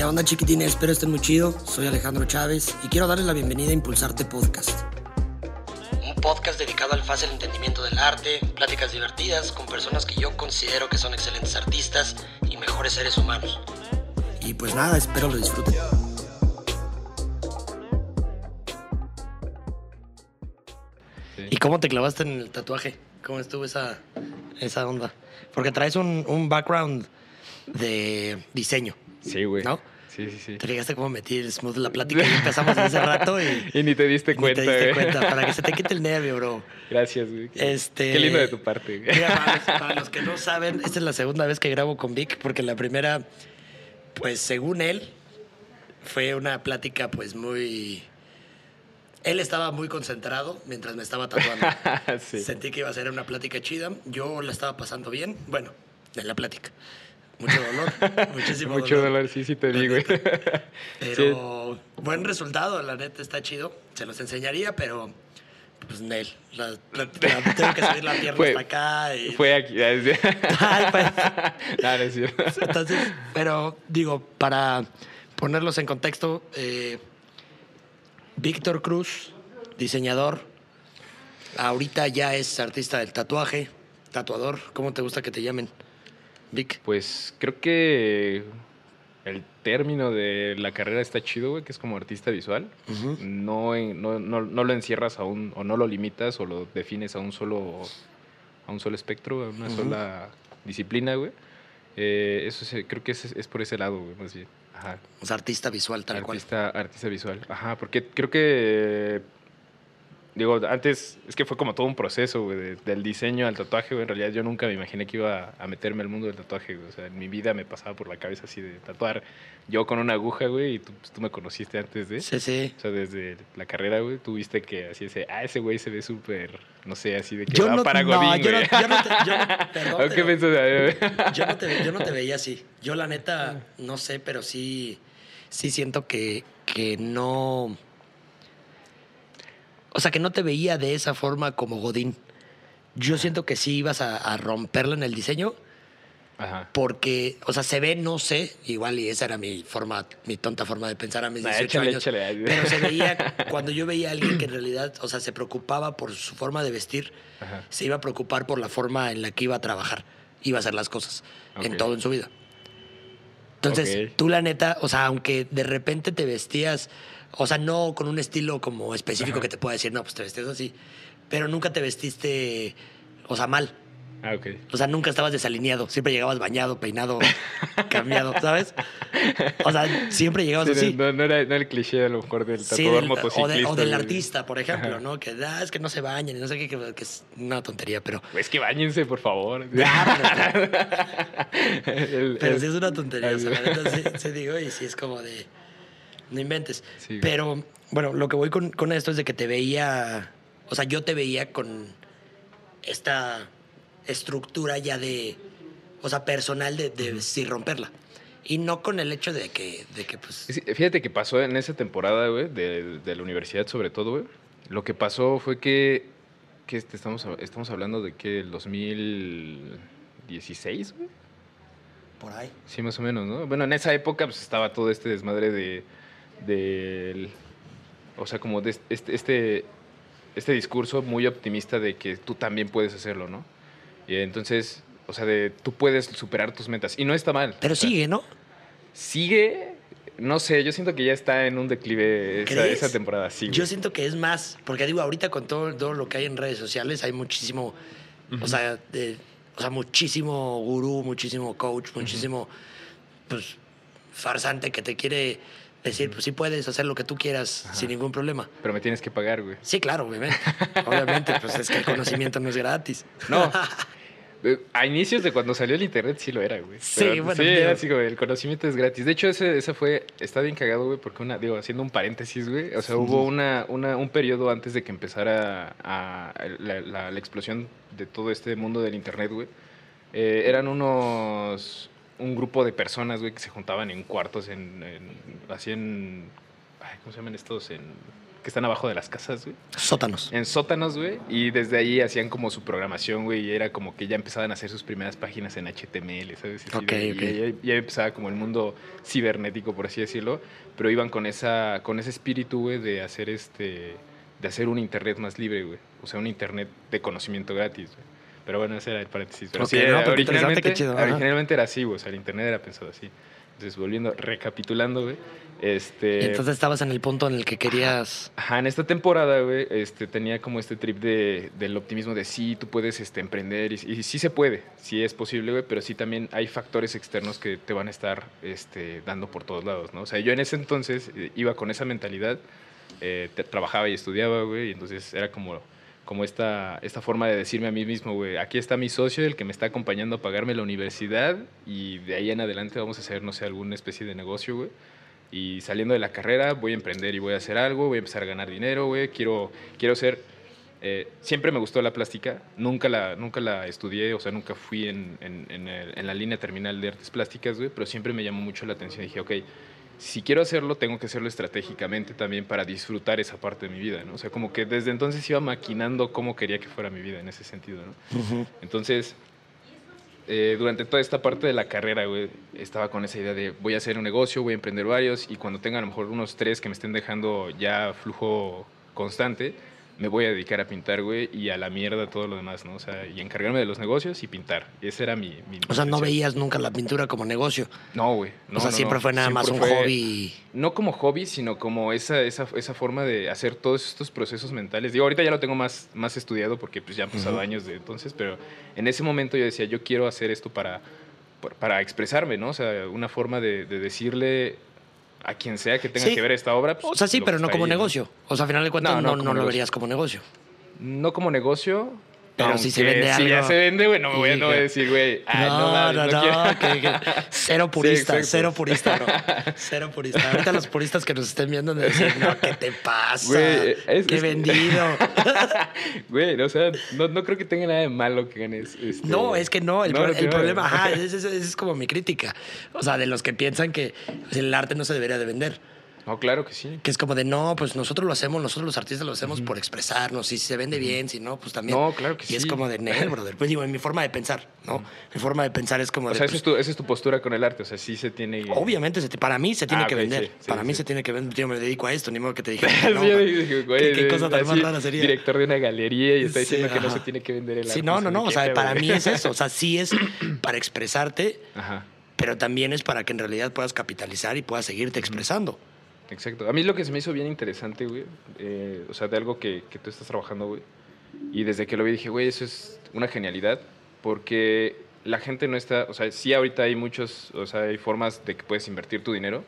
¿Qué onda chiquitines? Espero estén muy chido. Soy Alejandro Chávez y quiero darles la bienvenida a Impulsarte Podcast. Un podcast dedicado al fácil entendimiento del arte, pláticas divertidas con personas que yo considero que son excelentes artistas y mejores seres humanos. Y pues nada, espero lo disfruten. ¿Y cómo te clavaste en el tatuaje? ¿Cómo estuvo esa, esa onda? Porque traes un, un background de diseño. Sí, güey. ¿No? Sí, sí, sí. Te llegaste como a meter smooth la plática y empezamos hace rato y, Y ni te diste ni cuenta, te diste güey. cuenta. Para que se te quite el nervio, bro. Gracias, güey. Qué- Este- Qué lindo de tu parte, güey. Mira, para, los, para los que no saben, esta es la segunda vez que grabo con Vic, porque la primera, pues según él, fue una plática pues muy... Él estaba muy concentrado mientras me estaba tatuando. Sí. Sentí que iba a ser una plática chida. Yo la estaba pasando bien. Bueno, en la plática. Mucho dolor. Muchísimo Mucho dolor, sí, sí te digo. Pero buen resultado, la neta está chido. Se los enseñaría, pero pues Nel. La, la- la- tengo que subir la pierna Fue- hasta acá. Y, Fue aquí. Ay, pues. no, no es cierto. Entonces, pero digo, para ponerlos en contexto, eh, Víctor Cruz, diseñador, ahorita ya es artista del tatuaje, tatuador. ¿Cómo te gusta que te llamen? Vic. Pues creo que el término de la carrera está chido, güey, que es como artista visual. No, en- no, no, no lo encierras a un, o no lo limitas o lo defines a un solo, a un solo espectro, a una sola disciplina, güey. Eh, eso se- creo que es, es por ese lado, güey, más bien. Ajá. O sea, artista visual, tal cual. artista, artista visual. Ajá, porque creo que. Digo, antes es que fue como todo un proceso, güey, de- del diseño al tatuaje, güey. En realidad yo nunca me imaginé que iba a meterme al mundo del tatuaje, güey. O sea, en mi vida me pasaba por la cabeza así de tatuar yo con una aguja, güey, y tú, pues, tú me conociste antes de. Sí, sí. O sea, desde la carrera, güey, tú viste que así ese, ah, ese güey se ve súper, no sé, así de que Yo va no, para no, Godín, yo, no, yo no te, yo no- perdón, ¿O qué yo no te, yo no te veía así. Yo la neta, no sé, pero sí, sí siento que, que no... O sea, que no te veía de esa forma como Godín. Yo siento que sí ibas a, a romperla en el diseño Ajá. porque, o sea, se ve, no sé, igual y esa era mi forma, mi tonta forma de pensar a mis Nah, 18 échale, años. échale. Pero se veía, cuando yo veía a alguien que en realidad, o sea, se preocupaba por su forma de vestir, Ajá. se iba a preocupar por la forma en la que iba a trabajar, iba a hacer las cosas, en Ok. todo en su vida. Entonces, tú la neta, o sea, aunque de repente te vestías, o sea, no con un estilo como específico Ajá. que te pueda decir, no, pues te vestías así, pero nunca te vestiste, o sea, mal. Ah, ok. O sea, nunca estabas desalineado. Siempre llegabas bañado, peinado, cambiado, ¿sabes? O sea, siempre llegabas Sí, así. no, no era, no era el cliché a lo mejor del Sí, tatuador del- o, motociclista. de- o del artista, por ejemplo, Ajá. ¿no? Que ah, es que no se bañan y no sé qué, que, que es una tontería, pero. Es que bañense, por favor. Ya, El- Pero el- sí es una tontería. O sea, la Ay, neta sí, sí digo, y sí es como de. No inventes. Sí, pero, bueno, lo que voy con, con esto es de que te veía. O sea, yo te veía con esta estructura ya de. O sea, personal de, de sí romperla. Y no con el hecho de que, de que pues. Fíjate que pasó en esa temporada, güey, de, de la universidad sobre todo, güey. Lo que pasó fue que, que este, estamos, estamos hablando de que el 2016, güey. Por ahí. Sí, más o menos, ¿no? Bueno, en esa época pues estaba todo este desmadre de... del- o sea, como de este, este, este discurso muy optimista de que tú también puedes hacerlo, ¿no? Y entonces, o sea, de tú puedes superar tus metas. Y no está mal. Pero O sea, sigue, ¿no? Sigue, no sé, yo siento que ya está en un declive esa, esa temporada, sí. Yo siento que es más, porque digo, ahorita con todo, todo lo que hay en redes sociales hay muchísimo, o, sea, de- o sea, muchísimo gurú, muchísimo coach, muchísimo, pues, farsante que te quiere decir, pues sí puedes hacer lo que tú quieras sin ningún problema. Pero me tienes que pagar, güey. Sí, claro, obviamente. obviamente, pues es que el conocimiento no es gratis. No. Eh, A inicios de cuando salió el internet sí lo era, güey. Sí, Pero, bueno, Sí, era así, güey, el conocimiento es gratis. De hecho, ese, ese fue, está bien cagado, güey, porque una, digo, haciendo un paréntesis, güey, o sea, hubo una, una, un periodo antes de que empezara a, la, la- la explosión de todo este mundo del internet, güey. Eh, eran unos, un grupo de personas, güey, que se juntaban en cuartos, en, en así en, ay, ¿cómo se llaman estos? En que están abajo de las casas, güey. Sótanos. En sótanos, güey. Y desde ahí hacían como su programación, güey. Y era como que ya empezaban a hacer sus primeras páginas en HTML, ¿sabes? Así Ok, de- ok. Y ya, ya empezaba como el mundo cibernético, por así decirlo. Pero iban con esa con ese espíritu, güey, de hacer este de hacer un internet más libre, güey. O sea, un internet de conocimiento gratis, güey. Pero bueno, ese era el paréntesis. Pero Ok, sí, no, originalmente, chido, originalmente era así, güey. O sea, el internet era pensado así. Entonces, volviendo, recapitulando, güey. Este, entonces estabas en el punto en el que querías. Ajá, en esta temporada, güey, este, tenía como este trip de, del optimismo de sí, tú puedes este, emprender y, y sí se puede, sí es posible, güey, pero sí también hay factores externos que te van a estar este, dando por todos lados, ¿no? O sea, yo en ese entonces eh, iba con esa mentalidad, eh, te- trabajaba y estudiaba, güey, y entonces era como, como esta, esta forma de decirme a mí mismo, güey, aquí está mi socio, el que me está acompañando a pagarme la universidad y de ahí en adelante vamos a hacer, no sé, alguna especie de negocio, güey. Y saliendo de la carrera voy a emprender y voy a hacer algo, voy a empezar a ganar dinero, güey. Quiero, quiero ser... eh, siempre me gustó la plástica, nunca la, nunca la estudié, o sea, nunca fui en, en- en el- en la línea terminal de artes plásticas, güey, pero siempre me llamó mucho la atención. Dije, ok, si quiero hacerlo, tengo que hacerlo estratégicamente también para disfrutar esa parte de mi vida, ¿no? O sea, como que desde entonces iba maquinando cómo quería que fuera mi vida en ese sentido, ¿no? Entonces, eh, durante toda esta parte de la carrera, güey, estaba con esa idea de voy a hacer un negocio, voy a emprender varios y cuando tenga a lo mejor unos tres que me estén dejando ya flujo constante, me voy a dedicar a pintar, güey, y a la mierda todo lo demás, ¿no? O sea, y encargarme de los negocios y pintar. Esa era mi... mi O sea, no veías nunca la pintura como negocio. No, güey. no, o sea, no, siempre no. fue nada más un fue- hobby. no como hobby, sino como esa, esa, esa forma de hacer todos estos procesos mentales. Digo, ahorita ya lo tengo más, más estudiado porque pues ya han pasado años de entonces, pero en ese momento yo decía, yo quiero hacer esto para, para expresarme, ¿no? O sea, una forma de, de decirle a quien sea que tenga Sí. que ver esta obra. pues, O sea, sí, pero no como negocio. O sea, al final de cuentas No, no, no lo negocio. verías como negocio. No como negocio. Pero si se vende Si ya algo. se vende, güey, no me voy a, no voy a Híjole. decir, güey, ah, no, no, no, no que- que- cero purista, cero purista, no. Cero purista. Ahorita los puristas que nos estén viendo de decir, no, ¿qué te pasa? Güey, es- Qué es- vendido. Güey, o sea, no, no creo que tenga nada de malo que ganes. este- No, es que no, el, No, pro- el problema, ajá, esa es, es como mi crítica. O sea, de los que piensan que el arte no se debería de vender. No, claro que sí. Que es como de, no, pues nosotros lo hacemos, nosotros los artistas lo hacemos por expresarnos, si se vende bien, si no, pues también. No, claro que y es sí. como de, Nel, brother. Pues digo, en mi forma de pensar, ¿no? Mi forma de pensar es como O de, sea, esa pues, es, tu, esa es tu postura con el arte. O sea, sí se tiene. Obviamente, se te- para mí se tiene Ah, que vender. sí, sí, para mí sí. se tiene que vender. Yo me dedico a esto, ni modo que te dije. Sí, no, yo dije, güey, ¿Qué, qué cosa tan más rara sería? Director de una galería y está Sí, diciendo que no se tiene que vender el arte. Sí, no, no, no. O ¿qué sea, para mí es eso. O sea, sí es para expresarte, pero también es para que en realidad puedas capitalizar y puedas seguirte expresando. Exacto. A mí lo que se me hizo bien interesante, güey, eh, o sea, de algo que, que tú estás trabajando, güey, y desde que lo vi dije, güey, eso es una genialidad, porque la gente no está, o sea, sí ahorita hay muchos, o sea, hay formas de que puedes invertir tu dinero,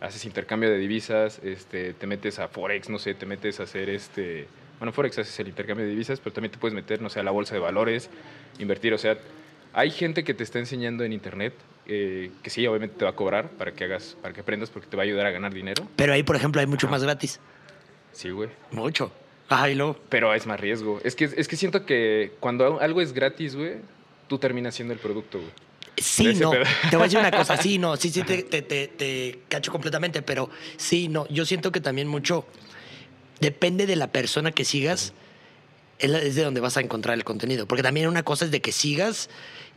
haces intercambio de divisas, este, te metes a Forex, no sé, te metes a hacer este, bueno, Forex haces el intercambio de divisas, pero también te puedes meter, no sé, a la bolsa de valores, invertir, o sea, hay gente que te está enseñando en internet eh, que sí, obviamente te va a cobrar para que hagas, para que aprendas, porque te va a ayudar a ganar dinero. Pero ahí, por ejemplo, hay mucho más gratis. Sí, güey. Mucho. Ajá, y luego. Pero es más riesgo. Es que, es que siento que cuando algo es gratis, güey, tú terminas siendo el producto, güey. Sí, no. pedo. Te voy a decir una cosa. Sí, no. Sí, sí, te, te, te- te cacho completamente. Pero sí, no. Yo siento que también mucho depende de la persona que sigas. Es de donde vas a encontrar el contenido. Porque también una cosa es de que sigas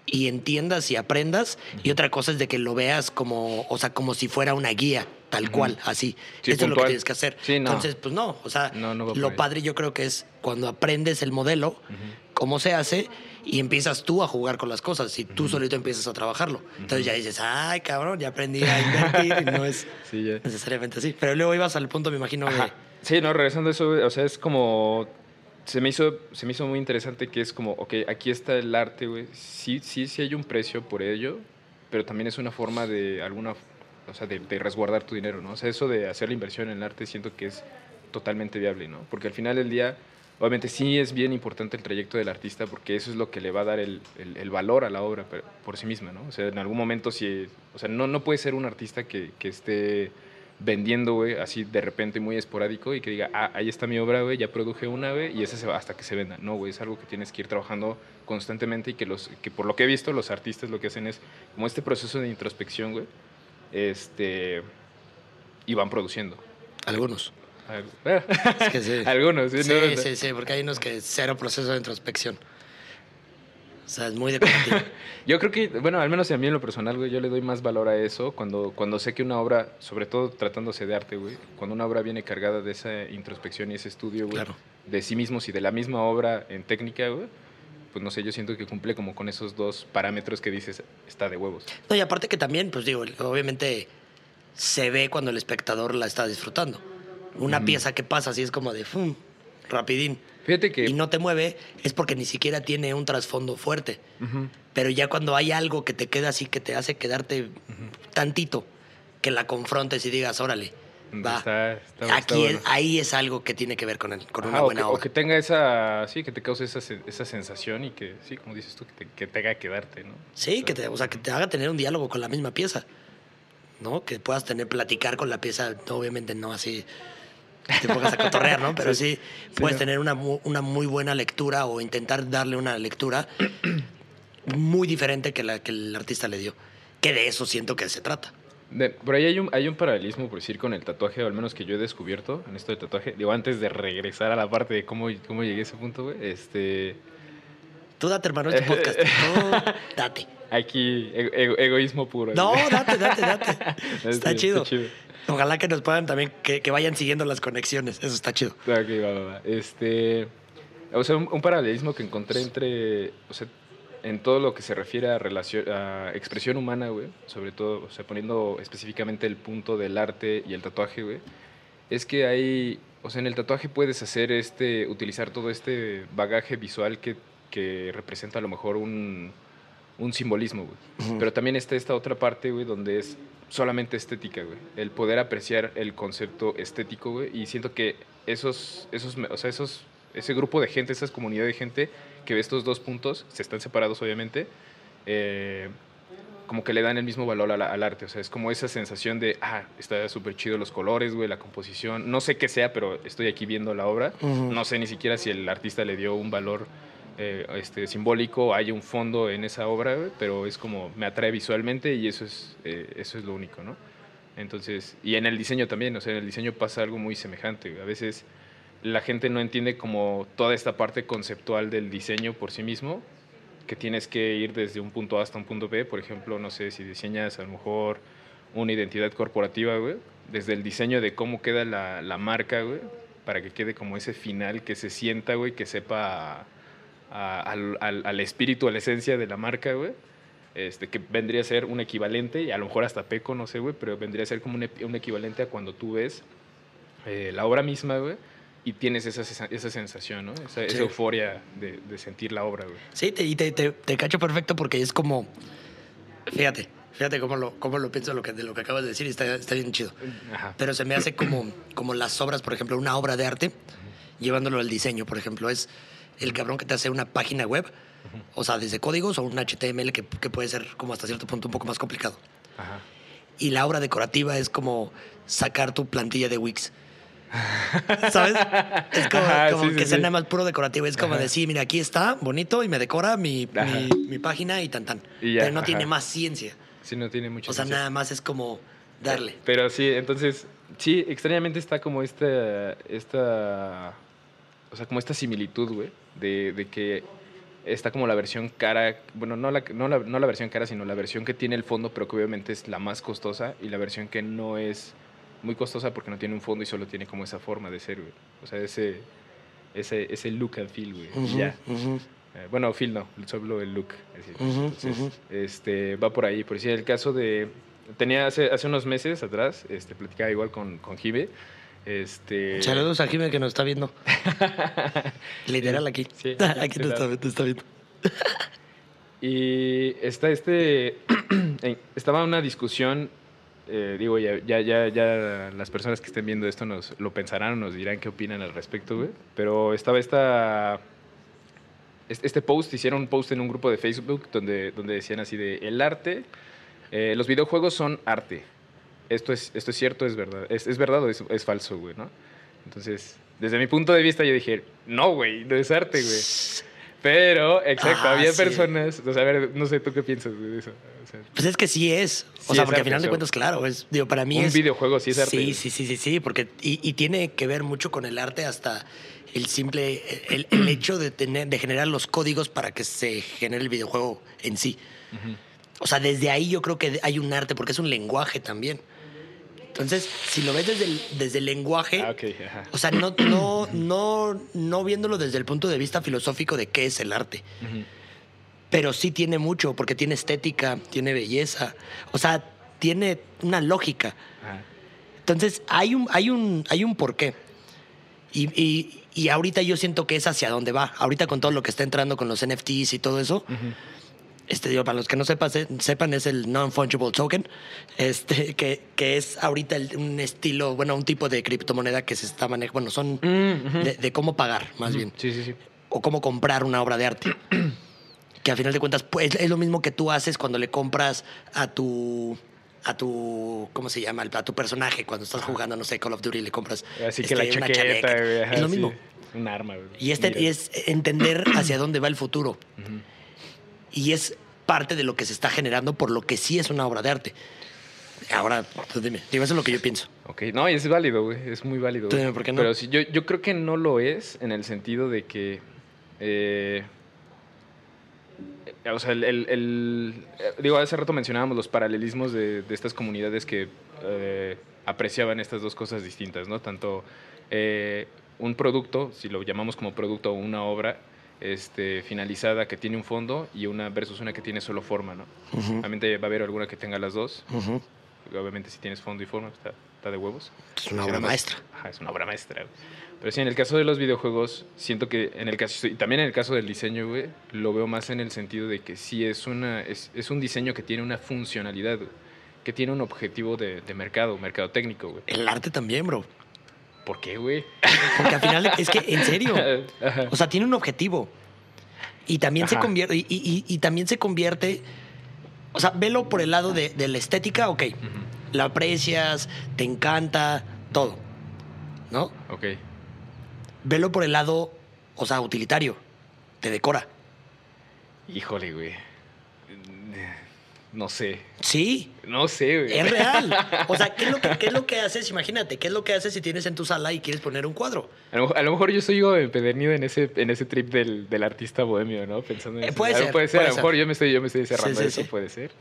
y entiendas y aprendas. Y otra cosa es de que lo veas como, o sea, como si fuera una guía, tal cual, así. Sí, Eso es lo que puntual. tienes que hacer. Sí, no. Entonces, pues no. O sea, No, no lo padre yo creo que es cuando aprendes el modelo, cómo se hace, y empiezas tú a jugar con las cosas. Y tú solito empiezas a trabajarlo. Entonces ya dices, ay, cabrón, ya aprendí a invertir. y no es Sí, necesariamente así. Pero luego ibas al punto, me imagino, de. Sí, no, regresando a eso, o sea, es como... Se me, hizo, se me hizo muy interesante que es como, ok, aquí está el arte, güey. Sí, sí, sí hay un precio por ello, pero también es una forma de alguna... O sea, de, de resguardar tu dinero, ¿no? O sea, eso de hacer la inversión en el arte siento que es totalmente viable, ¿no? Porque al final del día, obviamente sí es bien importante el trayecto del artista porque eso es lo que le va a dar el, el- valor a la obra por, sí misma, ¿no? O sea, en algún momento sí... O sea, no, no puede ser un artista que, que esté vendiendo, güey, así de repente muy esporádico y que diga, ah, ahí está mi obra, güey, ya produje una, güey, y esa se va hasta que se venda. No, güey, es algo que tienes que ir trabajando constantemente y que, los, que por lo que he visto, los artistas lo que hacen es como este proceso de introspección, güey, este, y van produciendo. Algunos. Es que sí. Algunos, sí. Sí, sí, sí, porque hay unos que cero proceso de introspección. O sea, es muy decorativo. yo creo que, bueno, al menos a mí en lo personal, güey, yo le doy más valor a eso cuando, cuando sé que una obra, sobre todo tratándose de arte, güey, cuando una obra viene cargada de esa introspección y ese estudio, güey, de sí mismos y de la misma obra en técnica, güey, pues no sé, yo siento que cumple como con esos dos parámetros que dices, está de huevos. No, y aparte que también, pues digo, obviamente se ve cuando el espectador la está disfrutando. Una pieza que pasa así es como de, ¡fum! rapidín Fíjate que... y no te mueve, es porque ni siquiera tiene un trasfondo fuerte. Pero ya cuando hay algo que te queda así, que te hace quedarte tantito, que la confrontes y digas, órale, va. Aquí ahí es algo que tiene que ver con, con una buena obra. O que tenga esa, sí, que te cause esa, esa sensación y que, sí, como dices tú, que te, que te haga quedarte, ¿no? Sí, que te, o sea, que te haga tener un diálogo con la misma pieza, ¿no? Que puedas tener, platicar con la pieza, obviamente no así te pongas a cotorrear, ¿no? Pero sí, puedes tener una, una, muy buena lectura o intentar darle una lectura muy diferente que la que el artista le dio. Que de eso siento que se trata. por ahí hay un, hay un paralelismo, por decir, con el tatuaje, o al menos que yo he descubierto en esto de tatuaje. Digo, antes de regresar a la parte de cómo, cómo llegué a ese punto, güey, este... Tú date, hermano, este podcast. Tú date. Aquí, egoísmo puro. No, date, date, date. Está, chido. está chido. Ojalá que nos puedan también, que, vayan siguiendo las conexiones. Eso está chido. Ok, va, va, va. Este, o sea, un, paralelismo que encontré entre, o sea, en todo lo que se refiere a, relación, a expresión humana, güey, sobre todo, o sea, poniendo específicamente el punto del arte y el tatuaje, güey, es que hay, o sea, en el tatuaje puedes hacer este, utilizar todo este bagaje visual que, que representa a lo mejor un, un simbolismo, güey. Pero también está esta otra parte, güey, donde es solamente estética, güey. El poder apreciar el concepto estético, güey. Y siento que esos, esos, o sea, esos, ese grupo de gente, esa comunidad de gente que ve estos dos puntos, se están separados, obviamente, eh, como que le dan el mismo valor al arte. O sea, es como esa sensación de, ah, está súper chido los colores, güey, la composición. No sé qué sea, pero estoy aquí viendo la obra. No sé ni siquiera si el artista le dio un valor eh, este, simbólico, hay un fondo en esa obra, pero es como me atrae visualmente y eso es, eh, eso es lo único, ¿no? Entonces, y en el diseño también, o sea, en el diseño pasa algo muy semejante. A veces la gente no entiende como toda esta parte conceptual del diseño por sí mismo, que tienes que ir desde un punto A hasta un punto B, por ejemplo, no sé, si diseñas a lo mejor una identidad corporativa, güey, desde el diseño de cómo queda la, la marca, güey, para que quede como ese final que se sienta, güey, que sepa al, al, espíritu, a la esencia de la marca, güey. Este, que vendría a ser un equivalente, y a lo mejor hasta peco, no sé, güey, pero vendría a ser como un, un equivalente a cuando tú ves eh, la obra misma, güey, y tienes esa, esa sensación, ¿no? Esa, euforia de, de, sentir la obra, güey. Sí, te, y te, te, cacho perfecto porque es como, fíjate, fíjate cómo lo, cómo lo pienso de lo, que, de lo que acabas de decir y está, está bien chido. Pero se me hace como, como las obras, por ejemplo, una obra de arte, llevándolo al diseño, por ejemplo, es el cabrón que te hace una página web, o sea, desde códigos o un HTML que, puede ser como hasta cierto punto un poco más complicado. Y la obra decorativa es como sacar tu plantilla de Wix. ¿Sabes? Es como, que sea nada más puro decorativo. Es como decir, mira, aquí está, bonito, y me decora mi, mi, página y tan tan. Pero no tiene más ciencia. Sí, no tiene mucha O sea, nada más es como darle. Pero sí, entonces, sí, extrañamente está como esta, esta o sea, como esta similitud, güey, de, de, que está como la versión cara, bueno, no la, no, la, no la versión cara, sino la versión que tiene el fondo, pero que obviamente es la más costosa, y la versión que no es muy costosa porque no tiene un fondo y solo tiene como esa forma de ser, güey. O sea, ese, ese, ese look and feel, güey. ya. Eh, bueno, feel no, solo el look. Entonces, este, va por ahí. Por decir, el caso de... Tenía hace, hace unos meses atrás, este, platicaba igual con, con Jive, este... Saludos a Jiménez que nos está viendo. Literal aquí. Sí, aquí te está, viendo. y está este. estaba una discusión. Eh, digo, ya, ya, ya, ya, las personas que estén viendo esto nos lo pensarán o nos dirán qué opinan al respecto, güey. Pero estaba esta. Este post, hicieron un post en un grupo de Facebook donde, donde decían así de el arte, eh, los videojuegos son arte esto es, esto es cierto, es verdad, es, es verdad o es, es, falso, güey, ¿no? Entonces, desde mi punto de vista yo dije, no, güey, no es arte, güey. Pero, exacto, Ah, había sí. personas, o sea, a ver, no sé, ¿tú qué piensas de eso? O sea, Pues es que sí es. O Sí sea, porque al final de cuentas, claro, es, digo, para mí un es... videojuego sí es arte. Sí, sí, sí, sí, sí, porque y, y tiene que ver mucho con el arte hasta el simple, el, el hecho de tener, de generar los códigos para que se genere el videojuego en sí. O sea, desde ahí yo creo que hay un arte, porque es un lenguaje también. Entonces, si lo ves desde el, desde el lenguaje, Ah, o sea, no, no, no, no viéndolo desde el punto de vista filosófico de qué es el arte. Pero sí tiene mucho, porque tiene estética, tiene belleza. O sea, tiene una lógica. Entonces, hay un, hay un, hay un porqué. Y, y, y ahorita yo siento que es hacia dónde va. Ahorita con todo lo que está entrando con los NFTs y todo eso. Este, digo, para los que no sepan, sepan es el non-fungible token, este, que, que es ahorita el- un estilo, bueno, un tipo de criptomoneda que se está manejando, bueno, son de, de cómo pagar, más bien, Sí, sí, sí. o cómo comprar una obra de arte. que a final de cuentas, pues, es lo mismo que tú haces cuando le compras a tu a tu, ¿cómo se llama? A tu personaje cuando estás jugando, no sé, Call of Duty, le compras Así que este, la una chaqueta, güey. ajá, Es lo sí. mismo. Un arma, güey. Y, este, y es entender hacia dónde va el futuro. Y es parte de lo que se está generando por lo que sí es una obra de arte. Ahora, tú dime, digo, eso es lo que yo pienso. Ok, no, es válido, güey. Es muy válido. Tú dime, ¿por qué no? Pero sí, yo, yo creo que no lo es en el sentido de que. eh, o sea, el, el- el- eh, Digo, hace rato mencionábamos los paralelismos de, de estas comunidades que eh, apreciaban estas dos cosas distintas, ¿no? Tanto eh, un producto, si lo llamamos como producto o una obra este, finalizada que tiene un fondo y una versus una que tiene solo forma, ¿no? Ujú, Obviamente va a haber alguna que tenga las dos. ujú. Obviamente si tienes fondo y forma, está, está de huevos. Es una obra maestra. Ajá, es una obra maestra. güey. Pero sí, en el caso de los videojuegos, siento que en el caso, y también en el caso del diseño, güey, lo veo más en el sentido de que sí es, una, es, es un diseño que tiene una funcionalidad, güey, que tiene un objetivo de, de mercado, mercado técnico, güey. El arte también, bro. ¿Por qué, güey? Porque al final, es que, en serio, Ajá. o sea, tiene un objetivo. Y también se convierte, y, y- y también se convierte, o sea, velo por el lado de, de la estética, ok. La aprecias, te encanta, todo. ¿No? Ok. Velo por el lado, o sea, utilitario. Te decora. Híjole, güey. No sé. Sí, No sé, güey. es real. O sea, ¿qué es, lo que, qué es lo que haces? Imagínate, ¿qué es lo que haces si tienes en tu sala y quieres poner un cuadro? A lo, a lo mejor yo soy yo empedernido en ese, en ese trip del, del artista bohemio, ¿no? Pensando en Eh, puede ser, Puede ser, puede a lo mejor ser. yo me estoy, yo me estoy cerrando Sí, sí, eso, sí. puede ser.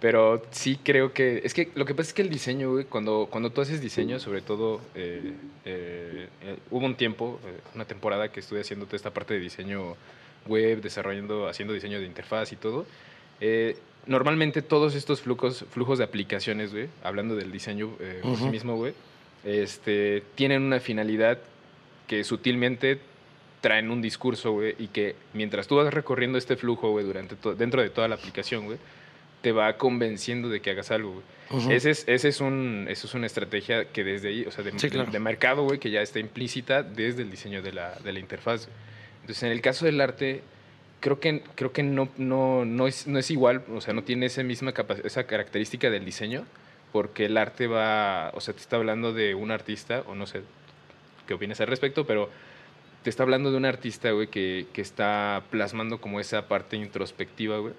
Pero sí creo que. Es que lo que pasa es que el diseño, güey, cuando, cuando tú haces diseño, sobre todo. eh, eh, eh, hubo un tiempo, una temporada que estuve haciendo toda esta parte de diseño web, desarrollando, haciendo diseño de interfaz y todo. Eh, normalmente todos estos flujos, flujos de aplicaciones, güey, hablando del diseño eh, por sí mismo, güey, este, tienen una finalidad que sutilmente traen un discurso, güey, y que mientras tú vas recorriendo este flujo, güey, durante dentro de toda la aplicación, güey, te va convenciendo de que hagas algo, güey. Ese es, ese es un, eso es una estrategia que desde ahí, o sea, de, Sí, claro. de mercado, güey, que ya está implícita desde el diseño de la, de la interfaz. Entonces, en el caso del arte, creo que, creo que no, no, no, es, no es igual, o sea, no tiene esa misma esa característica del diseño, porque el arte va, o sea, te está hablando de un artista, o no sé qué opinas al respecto, pero te está hablando de un artista, güey, que, que está plasmando como esa parte introspectiva, güey.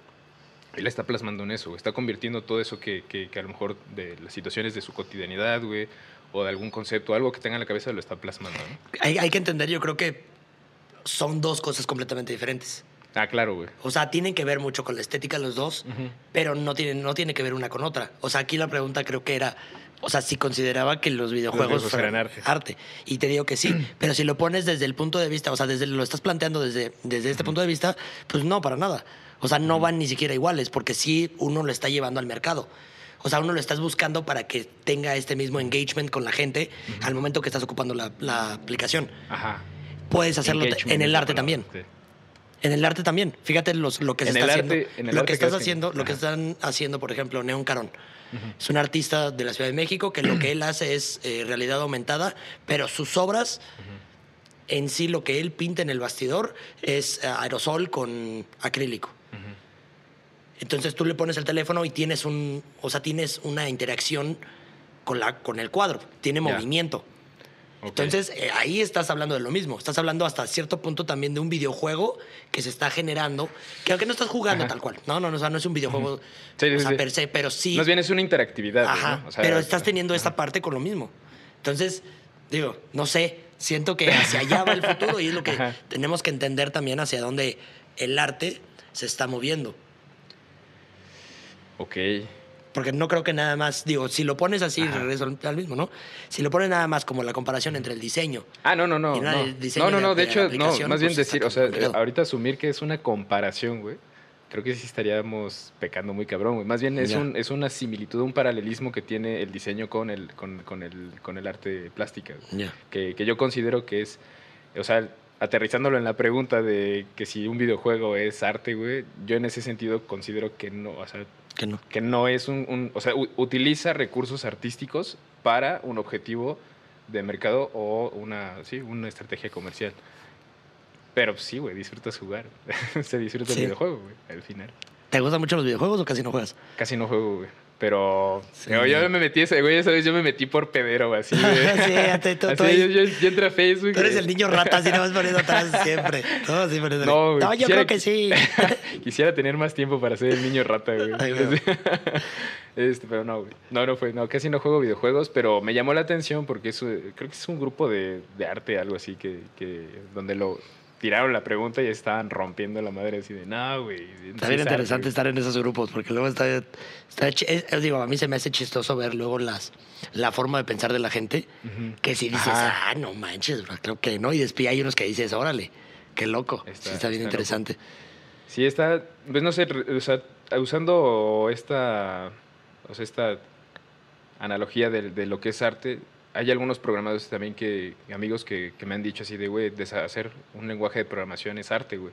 Él está plasmando en eso. Está convirtiendo todo eso que, que, que a lo mejor de las situaciones de su cotidianidad, güey, o de algún concepto, algo que tenga en la cabeza, lo está plasmando, ¿no? Hay, hay que entender, yo creo que son dos cosas completamente diferentes. Ah, claro, güey. O sea, tienen que ver mucho con la estética los dos, pero no tienen, no tiene que ver una con otra. O sea, aquí la pregunta creo que era, o sea, si consideraba que los videojuegos eran arte. Y te digo que sí, pero si lo pones desde el punto de vista, o sea, desde lo estás planteando desde, desde este punto de vista, pues no, para nada. O sea, no van ni siquiera iguales, porque sí uno lo está llevando al mercado. O sea, uno lo estás buscando para que tenga este mismo engagement con la gente al momento que estás ocupando la, la aplicación. Ajá. Puedes hacerlo Engagement en el arte también. palabra, En el arte también. Fíjate los- lo que se En está haciendo. arte- en el lo arte que estás haciendo, lo que están haciendo, por ejemplo, Neon Carón. Es un artista de la Ciudad de México que lo que él hace es eh, realidad aumentada, pero sus obras en sí lo que él pinta en el bastidor es eh, aerosol con acrílico. Entonces tú le pones el teléfono y tienes un, o sea, tienes una interacción con la con el cuadro, tiene movimiento. Entonces, eh, ahí estás hablando de lo mismo. Estás hablando hasta cierto punto también de un videojuego que se está generando, que aunque no estás jugando tal cual. No, no, no, o sea, no es un videojuego Sí, o sí, sea, sí. per se, pero sí. Más bien es una interactividad. Ajá, ¿no? O sea, pero estás teniendo esta parte con lo mismo. Entonces, digo, no sé, siento que hacia allá va el futuro y es lo que Ajá. tenemos que entender también hacia dónde el arte se está moviendo. Ok. Porque no creo que nada más, digo, si lo pones así, regreso al- mismo, ¿no? Si lo pones nada más como la comparación entre el diseño. Ah, no, no, no. No No, el diseño no, no, de- no, de de la hecho, no, más bien pues, decir, o sea, complicado. ahorita asumir que es una comparación, güey. Creo que sí estaríamos pecando muy cabrón, güey. Más bien es, Ya. un, es una similitud, un paralelismo que tiene el diseño con el, con, con el, con el arte plástica. güey. Ya. que, que yo considero que es, o sea, aterrizándolo en la pregunta de que si un videojuego es arte, güey, yo en ese sentido considero que no, o sea, Que no. que no es un, un- o sea, utiliza recursos artísticos para un objetivo de mercado o una, sí, una estrategia comercial. Pero sí, güey, disfrutas jugar. Se disfruta Sí. el videojuego, güey, al final. ¿Te gustan mucho los videojuegos o casi no juegas? Casi no juego, güey. Pero, Sí. pero yo me metí ese, güey, esa vez yo me metí por pedero, güey, así. de- Sí, tú- así, yo, yo- yo entré a Facebook. Tú eres el niño rata, así no vas poniendo atrás siempre. No, sí, poniéndole. No, güey, No, yo creo que sí. Quisiera tener más tiempo para ser el niño rata, güey. Ay. Este, pero no, güey. No, no fue. No, casi no juego videojuegos, pero me llamó la atención porque es, creo que es un grupo de, de arte, algo así, que, que donde lo tiraron la pregunta y estaban rompiendo la madre así de, no, güey. Está bien es interesante estar en esos grupos, porque luego está, está es- digo, a mí se me hace chistoso ver luego las la forma de pensar de la gente, que si dices, Ajá. ah, no manches, bro, creo que no, y después hay unos que dices, órale, qué loco, Está- sí está bien está interesante. Sí, está, pues no sé, o sea, usando esta, o sea, esta analogía de, de lo que es arte, hay algunos programadores también que, amigos que, que me han dicho así de, güey, deshacer un lenguaje de programación es arte, güey.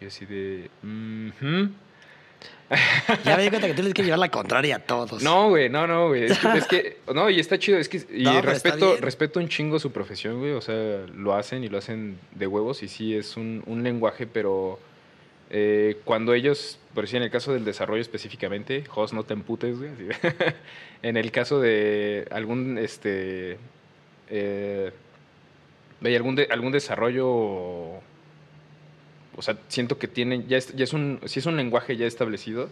Y así de, "Mhm". Ya me di cuenta que tú tienes que llevar la contraria a todos. No, güey, no, no, güey. Es que, es que- no, y está chido, es que, y No, respeto, respeto un chingo su profesión, güey. O sea, lo hacen y lo hacen de huevos y sí es un, un lenguaje, pero eh, cuando ellos, por decir en el caso del desarrollo específicamente, Jos, no te emputes, güey. en el caso de algún, este, eh, algún, de- algún desarrollo o sea, siento que tienen, ya es, ya es un, sí es un lenguaje ya establecido,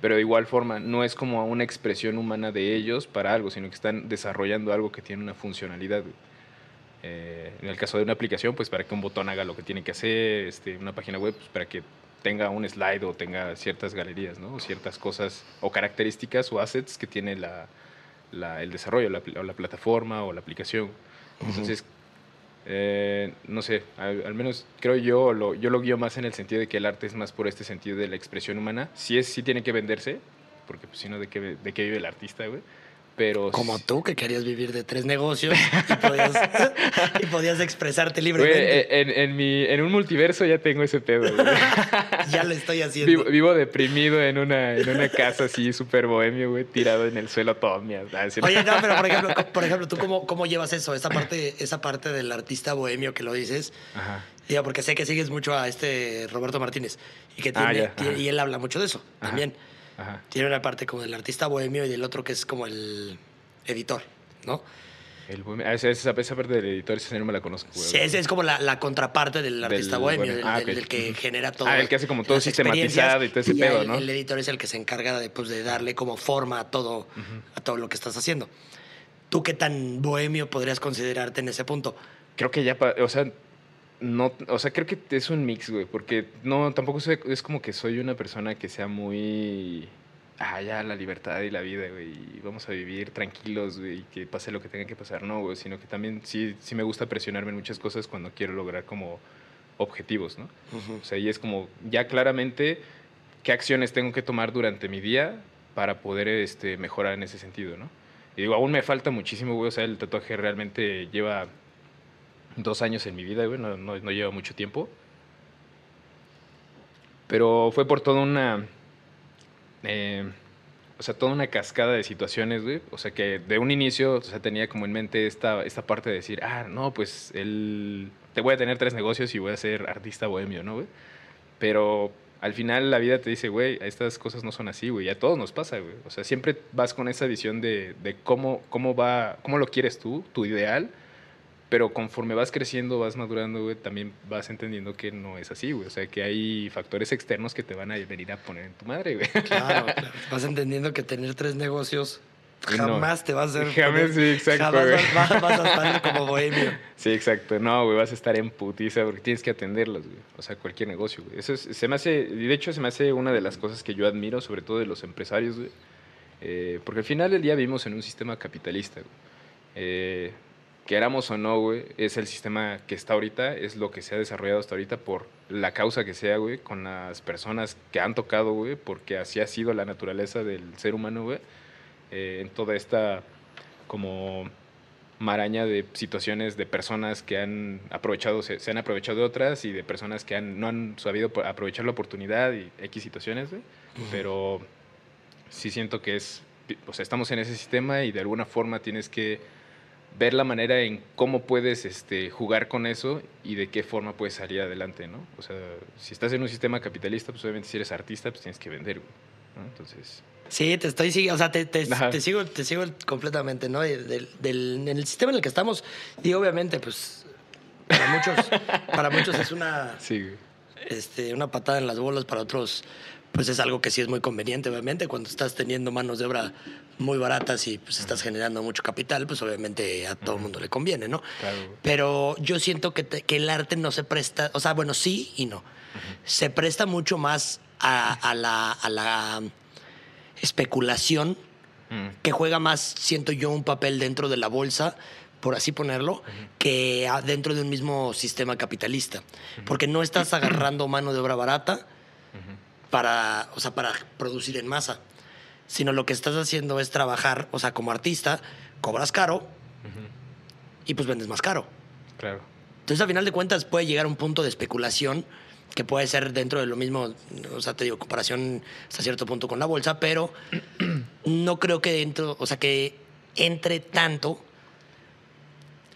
pero de igual forma no es como una expresión humana de ellos para algo, sino que están desarrollando algo que tiene una funcionalidad. Eh, en el caso de una aplicación, pues para que un botón haga lo que tiene que hacer, este, una página web, pues para que tenga un slide o tenga ciertas galerías, ¿no? O ciertas cosas o características o assets que tiene la, la- el desarrollo, la, o la plataforma o la aplicación. Entonces, eh, no sé, al, al menos creo yo, lo, yo lo guío más en el sentido de que el arte es más por este sentido de la expresión humana. Sí, es, sí tiene que venderse, porque pues, si no, ¿de qué, ¿de qué vive el artista, güey? Pero... Como tú, que querías vivir de tres negocios y podías, y podías expresarte Güey, libremente. eh, en, en, mi, en un multiverso ya tengo ese pedo, güey. ya lo estoy haciendo. Vivo, vivo deprimido en una, en una casa así súper bohemio, güey, tirado en el suelo todo mierda. Así- Oye, no, pero por ejemplo, por ejemplo ¿tú cómo, cómo llevas eso? Esa parte, esa parte del artista bohemio que lo dices. Ajá. Digo, porque sé que sigues mucho a este Roberto Martínez y que tiene, Ah, ya, tiene- y él habla mucho de eso Ajá. también. Ajá. Tiene una parte como del artista bohemio y del otro que es como el editor, ¿no? El bohemio- ah, esa, esa, esa parte del editor, esa no me la conozco. Sí, ese es como la, la contraparte del artista Del bohemio, Ah, del- ok. del que genera todo. Ah, el que hace como todo sistematizado y todo ese ya pedo, el- ¿no? El editor es el que se encarga de, pues, de darle como forma a todo, a todo lo que estás haciendo. ¿Tú qué tan bohemio podrías considerarte en ese punto? Creo que ya, o sea, no, o sea, creo que es un mix, güey, porque no, tampoco soy, es como que soy una persona que sea muy, ah, ya la libertad y la vida, güey, y vamos a vivir tranquilos, güey, y que pase lo que tenga que pasar, no, güey, sino que también sí, sí me gusta presionarme en muchas cosas cuando quiero lograr como objetivos, ¿no? O sea, y es como ya claramente qué acciones tengo que tomar durante mi día para poder este, mejorar en ese sentido, ¿no? Y digo, aún me falta muchísimo, güey. O sea, el tatuaje realmente lleva dos años en mi vida, güey. No, no, lleva mucho tiempo. Pero fue por toda una... eh, o sea, toda una cascada de situaciones, güey. O sea, que de un inicio, o sea, tenía como en mente esta, esta parte de decir, ah, no, pues el, te voy a tener tres negocios y voy a ser artista bohemio, ¿no, güey? Pero al final la vida te dice, güey, estas cosas no son así, güey. A todos nos pasa, güey. O sea, siempre vas con esa visión de, de cómo, cómo va, cómo lo quieres tú, tu ideal. Pero conforme vas creciendo, vas madurando, güey, también vas entendiendo que no es así, güey. O sea, que hay factores externos que te van a venir a poner en tu madre, güey. Claro, claro. vas entendiendo que tener tres negocios jamás te vas a hacer. Jamás, sí, exacto. Jamás vas, vas, a estar como bohemio. Sí, exacto. No, güey, vas a estar en putiza porque tienes que atenderlos, güey. O sea, cualquier negocio, güey. Eso es, se me hace, de hecho, se me hace una de las cosas que yo admiro, sobre todo de los empresarios, güey. Eh, porque al final del día vivimos en un sistema capitalista, güey. Eh, queramos o no, güey, es el sistema que está ahorita, es lo que se ha desarrollado hasta ahorita por la causa que sea, güey, con las personas que han tocado, güey, porque así ha sido la naturaleza del ser humano, güey, eh, en toda esta como maraña de situaciones de personas que han aprovechado, se, han aprovechado de otras y de personas que han, no han sabido aprovechar la oportunidad y X situaciones, güey, pero sí siento que es, o sea, estamos en ese sistema y de alguna forma tienes que ver la manera en cómo puedes este, jugar con eso y de qué forma puedes salir adelante, ¿no? O sea, si estás en un sistema capitalista, pues obviamente si eres artista, pues tienes que vender, ¿no? Entonces... Sí, te estoy o sea, te, te, sigo, te sigo completamente, ¿no? Del, del, en el sistema en el que estamos, y obviamente, pues, para muchos, para muchos es una, sí. este, una patada en las bolas, para otros, pues es algo que sí es muy conveniente, obviamente, cuando estás teniendo manos de obra muy baratas y pues estás generando mucho capital, pues obviamente a todo el mundo le conviene, ¿no? Claro. Pero yo siento que, que, el arte no se presta, o sea, bueno, sí y no. Se presta mucho más a, la, a la, especulación, que juega más, siento yo, un papel dentro de la bolsa, por así ponerlo, que dentro de un mismo sistema capitalista. Porque no estás agarrando mano de obra barata para, o sea, para producir en masa sino lo que estás haciendo es trabajar, o sea, como artista, cobras caro y pues vendes más caro. Claro. Entonces, al final de cuentas, puede llegar a un punto de especulación que puede ser dentro de lo mismo, o sea, te digo, comparación hasta cierto punto con la bolsa, pero no creo que dentro, o sea, que entre tanto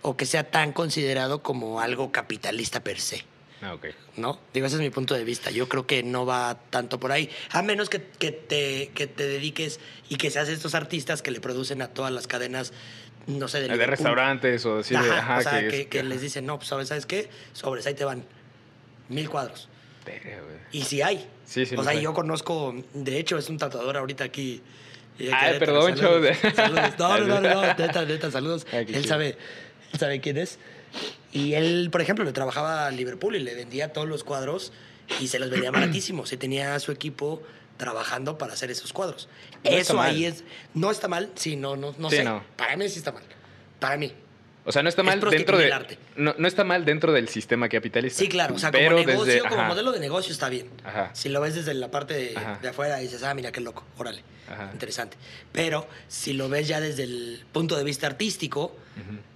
o que sea tan considerado como algo capitalista per se. Ah, ok. ¿No? Digo, ese es mi punto de vista. Yo creo que no va tanto por ahí. A menos que, que te, que te dediques y que seas estos artistas que le producen a todas las cadenas, no sé, de, de restaurantes o así. Ajá, o sea, que, les dicen, no, pues, ¿sabes qué? Sobres, ahí te van mil cuadros. y si hay. Sí, sí. O sea, yo conozco, de hecho, es un tatuador ahorita aquí. Ay, perdón, saludos, saludos. No, no, no, no, neta, neta, saludos. él sabe, sabe quién es. Y él, por ejemplo, le trabajaba a Liverpool y le vendía todos los cuadros y se los vendía baratísimos. Se tenía su equipo trabajando para hacer esos cuadros. Eso ahí es. No está mal, sí, no, no, no sé. Para mí sí está mal. Para mí. O sea, no está mal dentro de. No, no, está mal dentro del sistema capitalista. Sí, claro. O sea, como negocio, como modelo de negocio está bien. Si lo ves desde la parte de, de, afuera dices, ah, mira qué loco, órale. Interesante. Pero si lo ves ya desde el punto de vista artístico,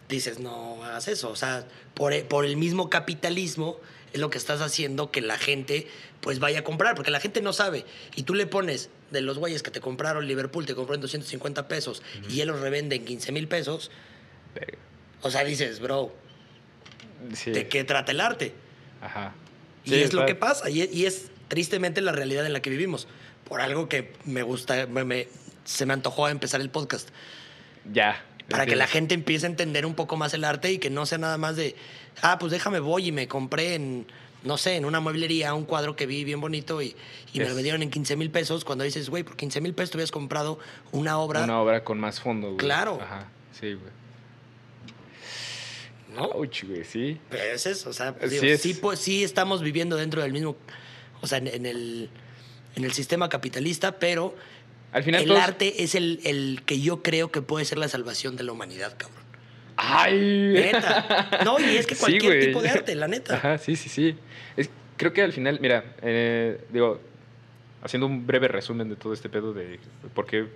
dices, no hagas eso. O sea, por, e, por el mismo capitalismo es lo que estás haciendo que la gente pues vaya a comprar, porque la gente no sabe. Y tú le pones de los güeyes que te compraron Liverpool, te compró en 250 pesos y él los revende en 15 mil pesos. O sea, dices, bro, ¿de qué trata el arte? Ajá. y es lo que pasa, y es, tristemente la realidad en la que vivimos. Por algo que me gusta, se me antojó empezar el podcast. Ya. Para que la gente empiece a entender un poco más el arte y que no sea nada más de, ah, pues déjame voy y me compré en, no sé, en una mueblería un cuadro que vi bien bonito y, y me lo vendieron en 15 mil pesos. Cuando dices, güey, por 15 mil pesos te hubieras comprado una obra. Una obra con más fondo, güey. Claro. Ajá, sí, güey. ¿No? Uy, güey, sí. Pero es eso, o sea, sí, sí, pues, sí estamos viviendo dentro del mismo, o sea, en, el, en el sistema capitalista, pero al final el arte es el, el, que yo creo que puede ser la salvación de la humanidad, cabrón. ¡Ay! Neta. No, y es que cualquier tipo de arte, la neta. Ajá, sí, sí, sí. Es, creo que al final, mira, eh, digo, haciendo un breve resumen de todo este pedo de por qué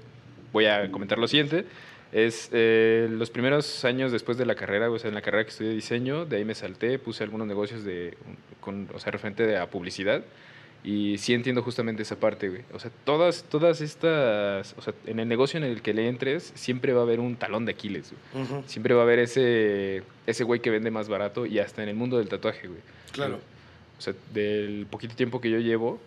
voy a comentar lo siguiente, es eh, los primeros años después de la carrera, o sea, en la carrera que estudié diseño, de ahí me salté, puse algunos negocios de, con, o sea, referente a publicidad. Y sí entiendo justamente esa parte, güey. O sea, todas, todas estas, o sea, en el negocio en el que le entres, siempre va a haber un talón de Aquiles, güey. Siempre va a haber ese, ese güey que vende más barato y hasta en el mundo del tatuaje, güey. Claro. O sea, del poquito tiempo que yo llevo,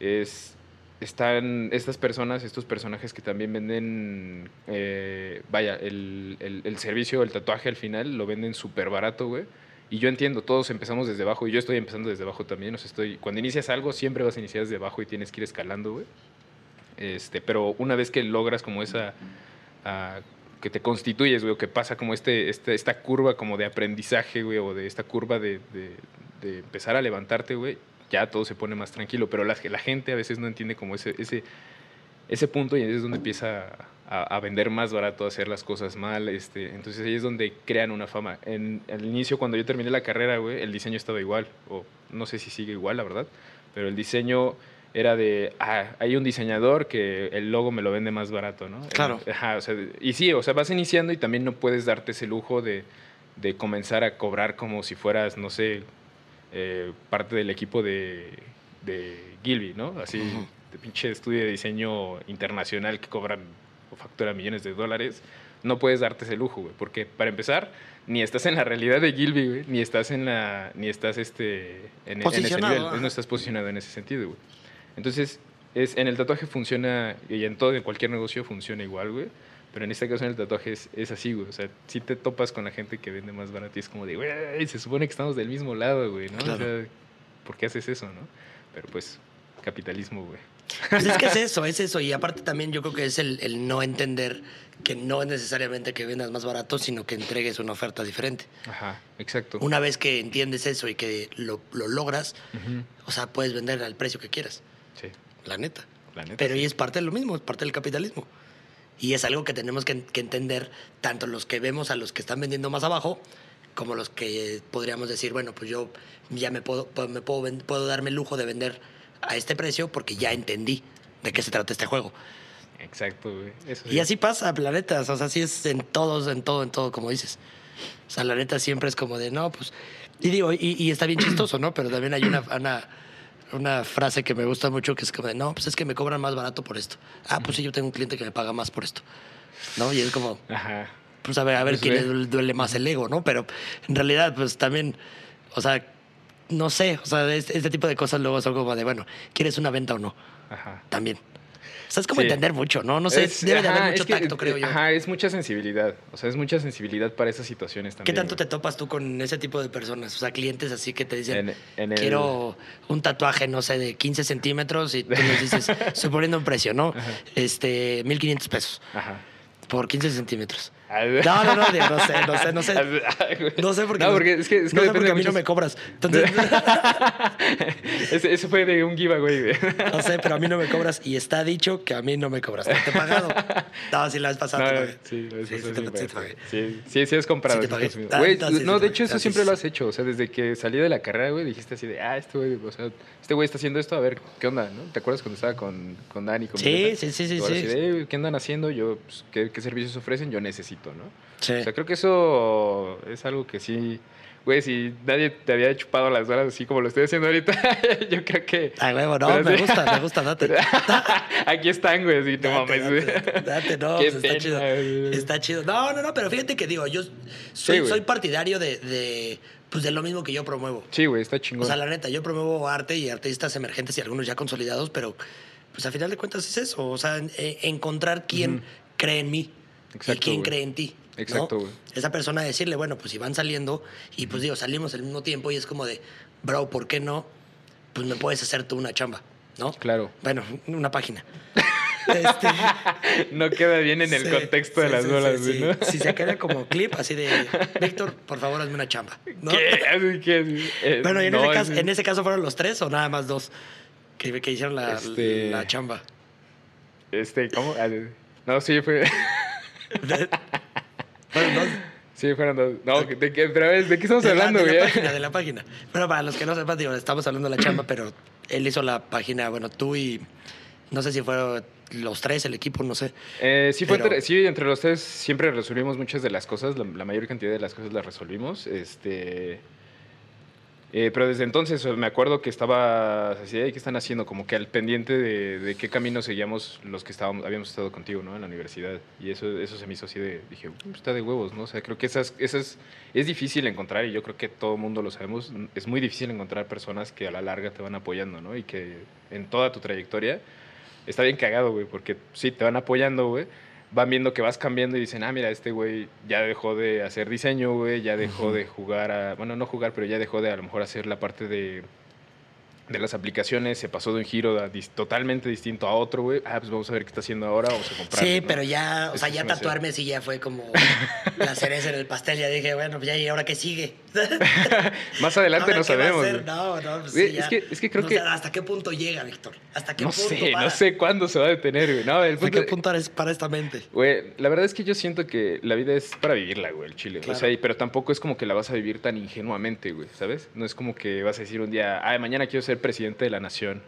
es, están estas personas, estos personajes que también venden, eh, vaya, el, el, el, servicio, el tatuaje al final, lo venden súper barato, güey. Y yo entiendo, todos empezamos desde abajo y yo estoy empezando desde abajo también. O sea, estoy, cuando inicias algo, siempre vas a iniciar desde abajo y tienes que ir escalando, güey. Este, pero una vez que logras como esa, uh, que te constituyes, güey, o que pasa como este, este, esta curva como de aprendizaje, güey, o de esta curva de, de, de empezar a levantarte, güey, ya todo se pone más tranquilo. Pero la, la gente a veces no entiende como ese, ese, ese punto y es donde empieza a, a, vender más barato, a hacer las cosas mal. Este, entonces ahí es donde crean una fama. En el inicio, cuando yo terminé la carrera, güey, el diseño estaba igual, o no sé si sigue igual, la verdad, pero el diseño era de, ah, hay un diseñador que el logo me lo vende más barato, ¿no? Claro. Ajá, o sea, y sí, o sea, vas iniciando y también no puedes darte ese lujo de, de comenzar a cobrar como si fueras, no sé, eh, parte del equipo de, de Gilby, ¿no? Así, uh -huh. De pinche estudio de diseño internacional que cobran o factura millones de dólares. No puedes darte ese lujo, güey, porque para empezar, ni estás en la realidad de Gilby, güey, ni estás en la, ni estás este, en, en ese nivel, no estás posicionado en ese sentido, güey. Entonces, es, en el tatuaje funciona, y en todo, en cualquier negocio funciona igual, güey. Pero en este caso en el tatuaje es, es, así, güey. O sea, si te topas con la gente que vende más barato y es como de, güey, se supone que estamos del mismo lado, güey, ¿no? Claro. O sea, ¿por qué haces eso, no? Pero pues, capitalismo, güey. Pues es que es eso, es eso. Y aparte también yo creo que es el, el, no entender que no es necesariamente que vendas más barato, sino que entregues una oferta diferente. Ajá, exacto. Una vez que entiendes eso y que lo, lo logras, uh -huh. o sea, puedes vender al precio que quieras. Sí. La neta. La neta Pero sí. y es parte de lo mismo, es parte del capitalismo. Y es algo que tenemos que, que, entender tanto los que vemos a los que están vendiendo más abajo, como los que podríamos decir, bueno, pues yo ya me puedo, me puedo, puedo darme el lujo de vender a este precio porque ya entendí de qué se trata este juego. Exacto, güey. Eso y así pasa, la neta. O sea, así es en todos, en todo, en todo, como dices. O sea, la neta siempre es como de, no, pues... Y digo, y, y está bien chistoso, ¿no? Pero también hay una, una, una, frase que me gusta mucho que es como de, no, pues es que me cobran más barato por esto. Ah, pues sí, yo tengo un cliente que me paga más por esto. ¿No? Y es como... Ajá. Pues a ver, a ver pues quién ve. le duele más el ego, ¿no? Pero en realidad, pues también, o sea, no sé, o sea, este, este tipo de cosas luego son como de, bueno, ¿quieres una venta o no? Ajá. También. O sea, es como sí. entender mucho, ¿no? No sé, es, debe de haber mucho que, tacto, creo yo. Ajá, es mucha sensibilidad. O sea, es mucha sensibilidad para esas situaciones también. ¿Qué tanto te topas tú con ese tipo de personas? O sea, clientes así que te dicen, en, en el... quiero un tatuaje, no sé, de 15 centímetros y tú les dices, estoy poniendo un precio, ¿no? Ajá. Este, 1500 pesos. Ajá. Por 15 centímetros. No, no, no, no sé, no sé, no sé. No sé porque, no, porque es que, es que no sé porque a mí no me cobras. Entonces, ese, fue de un giveaway, güey. No sé, pero a mí no me cobras y está dicho que a mí no me cobras. Te he pagado. No, sí, la vez pasada no. Sí, sí, sí, sí, sí, sí has comprado. No, de hecho, eso tantas. siempre lo has hecho. O sea, desde que salí de la carrera, güey, dijiste así de, ah, este güey, o sea, este güey está haciendo esto, a ver, ¿qué onda? ¿no? ¿Te acuerdas cuando estaba con, con Dani? Con Sí, sí, sí, sí. Sí. ¿qué andan haciendo? Yo, pues, ¿qué, ¿qué servicios ofrecen? Yo necesito, ¿no? Sí. O sea, creo que eso es algo que sí. Güey, si nadie te había chupado las horas así como lo estoy haciendo ahorita, yo creo que. Ay, huevo, no, me sí. gusta, me gusta, date. Aquí están, güey, no Date, mames, date, date, no, pues está chido. Está chido. No, no, no, pero fíjate que digo, yo soy, güey. soy partidario de, de, pues de lo mismo que yo promuevo. Sí, güey, está chingón. O sea, la neta, yo promuevo arte y artistas emergentes y algunos ya consolidados, pero pues a final de cuentas es eso. O sea, en- en- encontrar quién cree en mí y quién güey. cree en ti. ¿no? Exacto, güey. Esa persona decirle, bueno, pues si van saliendo y pues digo, salimos al mismo tiempo y es como de, bro, ¿por qué no? Pues me puedes hacer tú una chamba, ¿no? Claro. Bueno, una página. Este, No queda bien en el sí, contexto de las sí, bolas, ¿no? Si se queda como clip así de, Víctor, por favor, hazme una chamba. ¿no? ¿Qué? Que, eh, Bueno, y en, no, ese caso, en ese caso fueron los tres o nada más dos que, que hicieron la, Este- la chamba. Este, ¿cómo? Ah, No, sí, fue. Fueron dos. Sí, fueron dos. No, ¿de qué, pero ¿de qué estamos De la- hablando, de güey? la página, de la página. Bueno, para los que no sepan, digo, estamos hablando de la chamba, pero él hizo la página, bueno, tú y no sé si fueron los tres, el equipo, no sé. Eh, sí, fue Pero- entre, sí, entre los tres siempre resolvimos muchas de las cosas, la, la mayor cantidad de las cosas las resolvimos. Este, eh, pero desde entonces me acuerdo que estaba así, "Ey, ¿qué están haciendo? Como que al pendiente de, de qué camino seguíamos los que estábamos, habíamos estado contigo, ¿no? En la universidad. Y eso, eso se me hizo así de, dije, "Uh, está de huevos, ¿no? O sea, creo que esas, esas es difícil encontrar y yo creo que todo mundo lo sabemos. Es muy difícil encontrar personas que a la larga te van apoyando, ¿no? Y que en toda tu trayectoria está bien cagado, güey, porque sí, te van apoyando, güey. Van viendo que vas cambiando y dicen, ah, mira, este güey ya dejó de hacer diseño, güey, ya dejó de jugar a. Bueno, no jugar, pero ya dejó de a lo mejor hacer la parte de de las aplicaciones se pasó de un giro totalmente distinto a otro, güey. Ah, pues vamos a ver qué está haciendo ahora, vamos a comprar. Sí, pero ya, o sea, ya tatuarme sí ya fue como la cereza en el pastel. Ya dije, bueno, pues ya, ¿y ahora qué sigue? Más adelante no sabemos. No, no, pues sí, es, que, es que creo que. ¿Hasta qué punto llega, Víctor? ¿Hasta qué no punto? Sé, no sé cuándo se va a detener, güey. No, el punto... ¿Hasta qué punto es para esta mente? Güey, la verdad es que yo siento que la vida es para vivirla, güey, el chile. O sea, pero tampoco es como que la vas a vivir tan ingenuamente, güey, ¿sabes? No es como que vas a decir un día, ah, mañana quiero ser presidente de la nación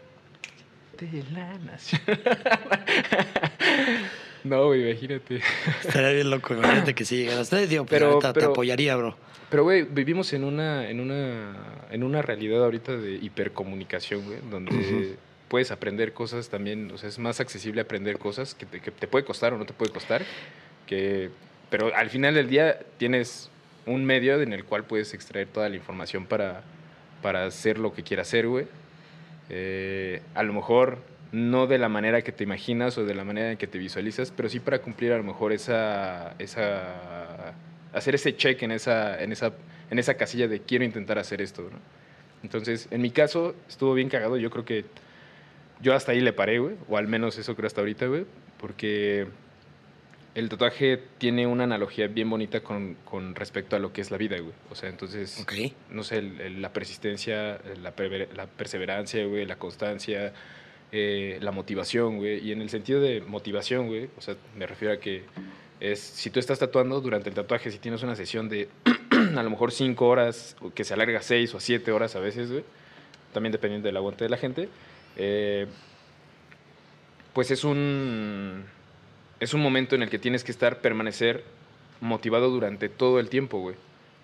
de la nación. no, güey, imagínate. Estaría bien loco, imagínate que sí llegaras. Digo, pues, pero, te apoyaría, bro. Pero, güey, vivimos en una, en una, en una realidad ahorita de hipercomunicación, güey, donde puedes aprender cosas también, o sea, es más accesible aprender cosas que te, que te puede costar o no te puede costar, que, pero al final del día tienes un medio en el cual puedes extraer toda la información para, para hacer lo que quieras hacer, güey. Eh, a lo mejor no de la manera que te imaginas o de la manera en que te visualizas, pero sí para cumplir a lo mejor esa, esa hacer ese check en esa, en esa, en esa casilla de quiero intentar hacer esto, Entonces, en mi caso, estuvo bien cagado. Yo creo que yo hasta ahí le paré, güey, o al menos eso creo hasta ahorita, güey, porque el tatuaje tiene una analogía bien bonita con, con, respecto a lo que es la vida, güey. O sea, entonces, no sé, la persistencia, la, la perseverancia, güey, la constancia, eh, la motivación, güey. Y en el sentido de motivación, güey, o sea, me refiero a que es, si tú estás tatuando durante el tatuaje, si tienes una sesión de a lo mejor cinco horas, que se alarga seis o siete horas a veces, güey, también dependiendo del aguante de la gente, eh, pues es un es un momento en el que tienes que estar, permanecer motivado durante todo el tiempo, güey.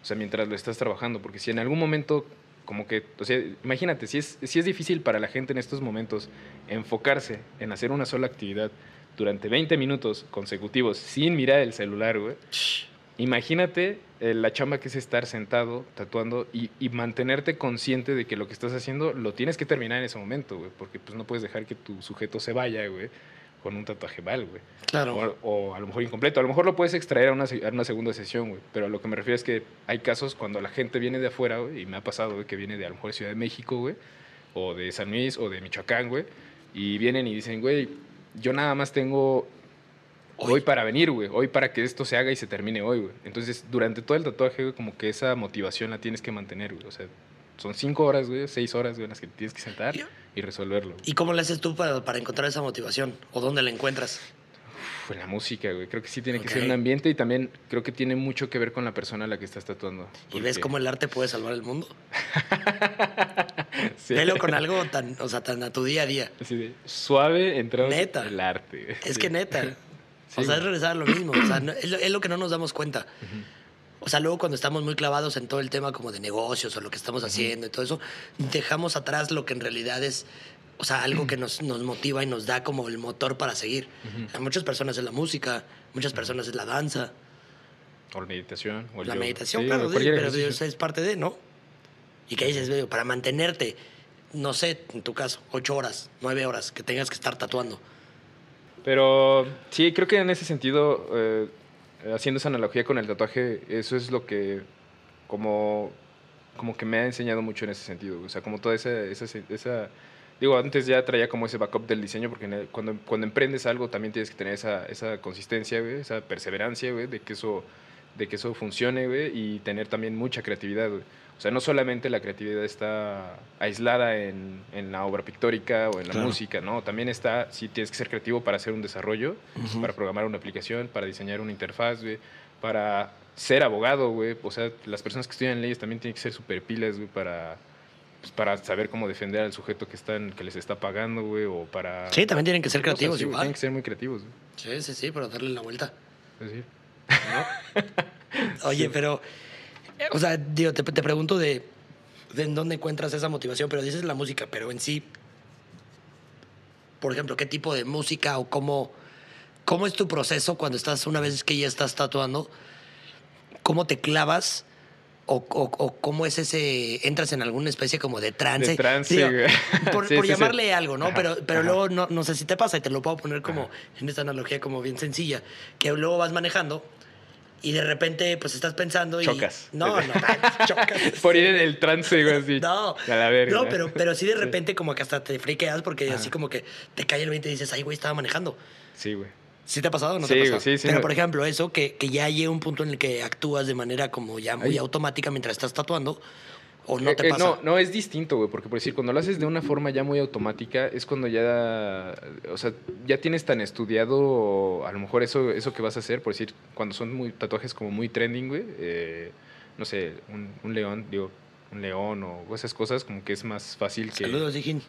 O sea, mientras lo estás trabajando, porque si en algún momento, como que, o sea, imagínate, si es, si es difícil para la gente en estos momentos enfocarse en hacer una sola actividad durante 20 minutos consecutivos sin mirar el celular, güey. Imagínate eh, la chamba que es estar sentado, tatuando y, y, mantenerte consciente de que lo que estás haciendo lo tienes que terminar en ese momento, güey, porque pues no puedes dejar que tu sujeto se vaya, güey con un tatuaje mal, güey. Claro. O, a lo mejor incompleto. A lo mejor lo puedes extraer a una, a una segunda sesión, güey. Pero a lo que me refiero es que hay casos cuando la gente viene de afuera, güey, y me ha pasado, güey, que viene de a lo mejor Ciudad de México, güey, o de San Luis, o de Michoacán, güey, y vienen y dicen, güey, yo nada más tengo hoy, para venir, güey, hoy para que esto se haga y se termine hoy, güey. Entonces, durante todo el tatuaje, güey, como que esa motivación la tienes que mantener, güey. O sea, son cinco horas, güey, seis horas, güey, en las que tienes que sentar y resolverlo. ¿Y cómo le haces tú para, para encontrar esa motivación? ¿O dónde la encuentras? Pues la música, güey. Creo que sí tiene que ser un ambiente y también creo que tiene mucho que ver con la persona a la que estás tatuando. ¿Y ves cómo el arte puede salvar el mundo? sí. Velo con algo tan, o sea, tan a tu día a día. Así suave entramos neta. el arte. Es que neta. o sea, es regresar a lo mismo. O sea, es, lo, que no nos damos cuenta. O sea, luego cuando estamos muy clavados en todo el tema como de negocios o lo que estamos haciendo y todo eso, dejamos atrás lo que en realidad es, o sea, algo que nos, nos motiva y nos da como el motor para seguir. A muchas personas es la música, muchas personas es la danza. O la meditación. O la meditación, claro, pero es parte de, ¿no? Y que dices, para mantenerte, no sé, en tu caso, ocho horas, nueve horas, que tengas que estar tatuando. Pero sí, creo que en ese sentido... Eh, haciendo esa analogía con el tatuaje, eso es lo que como, como que me ha enseñado mucho en ese sentido. O sea, como toda esa, esa, Digo, antes ya traía como ese backup del diseño, porque cuando, cuando emprendes algo también tienes que tener esa, esa consistencia, esa perseverancia, de que eso, de que eso funcione, y tener también mucha creatividad, O sea, no solamente la creatividad está aislada en, en la obra pictórica o en la música, ¿no? También está, sí tienes que ser creativo para hacer un desarrollo, para programar una aplicación, para diseñar una interfaz, para ser abogado, güey. O sea, las personas que estudian leyes también tienen que ser super pilas, güey, para, pues, para saber cómo defender al sujeto que, están, que les está pagando, güey, o para... Sí, también tienen que ser creativos, igual. Tienen que ser muy creativos, Sí, sí, sí, para darle la vuelta. Sí. Oye, pero o sea, digo, te, pregunto de, de en dónde encuentras esa motivación, pero dices la música, pero en sí, por ejemplo, ¿qué tipo de música o cómo, cómo es tu proceso cuando estás, una vez que ya estás tatuando, cómo te clavas O, o, o cómo es ese, entras en alguna especie como de trance. De trance, Digo, güey. por, Sí, por sí, sí. llamarle algo, ¿no? Ajá, pero pero ajá. luego no, no sé si te pasa y te lo puedo poner como en esta analogía como bien sencilla, que luego vas manejando y de repente pues estás pensando y... Chocas. No, no, chocas. Por ir en el trance, güey, así. No, A la verga. no pero, pero sí de repente como que hasta te friqueas porque así como que te cae el 20 y dices, ay, güey, estaba manejando. Sí, güey. ¿Sí te ha pasado o no Sí, te ha pasado? sí, sí, Pero, por ejemplo, eso, que, que ya llega un punto en el que actúas de manera como ya muy Ay. automática mientras estás tatuando, o no Eh, te eh, pasa. no, no, es distinto, güey, porque por decir, cuando lo haces de una forma ya muy automática, es cuando ya, o sea, ya tienes tan estudiado, a lo mejor eso, eso que vas a hacer, por decir, cuando son muy tatuajes como muy trending, güey, eh, no sé, un, un león, digo, un león o esas cosas, como que es más fácil que... Saludos, Dijín.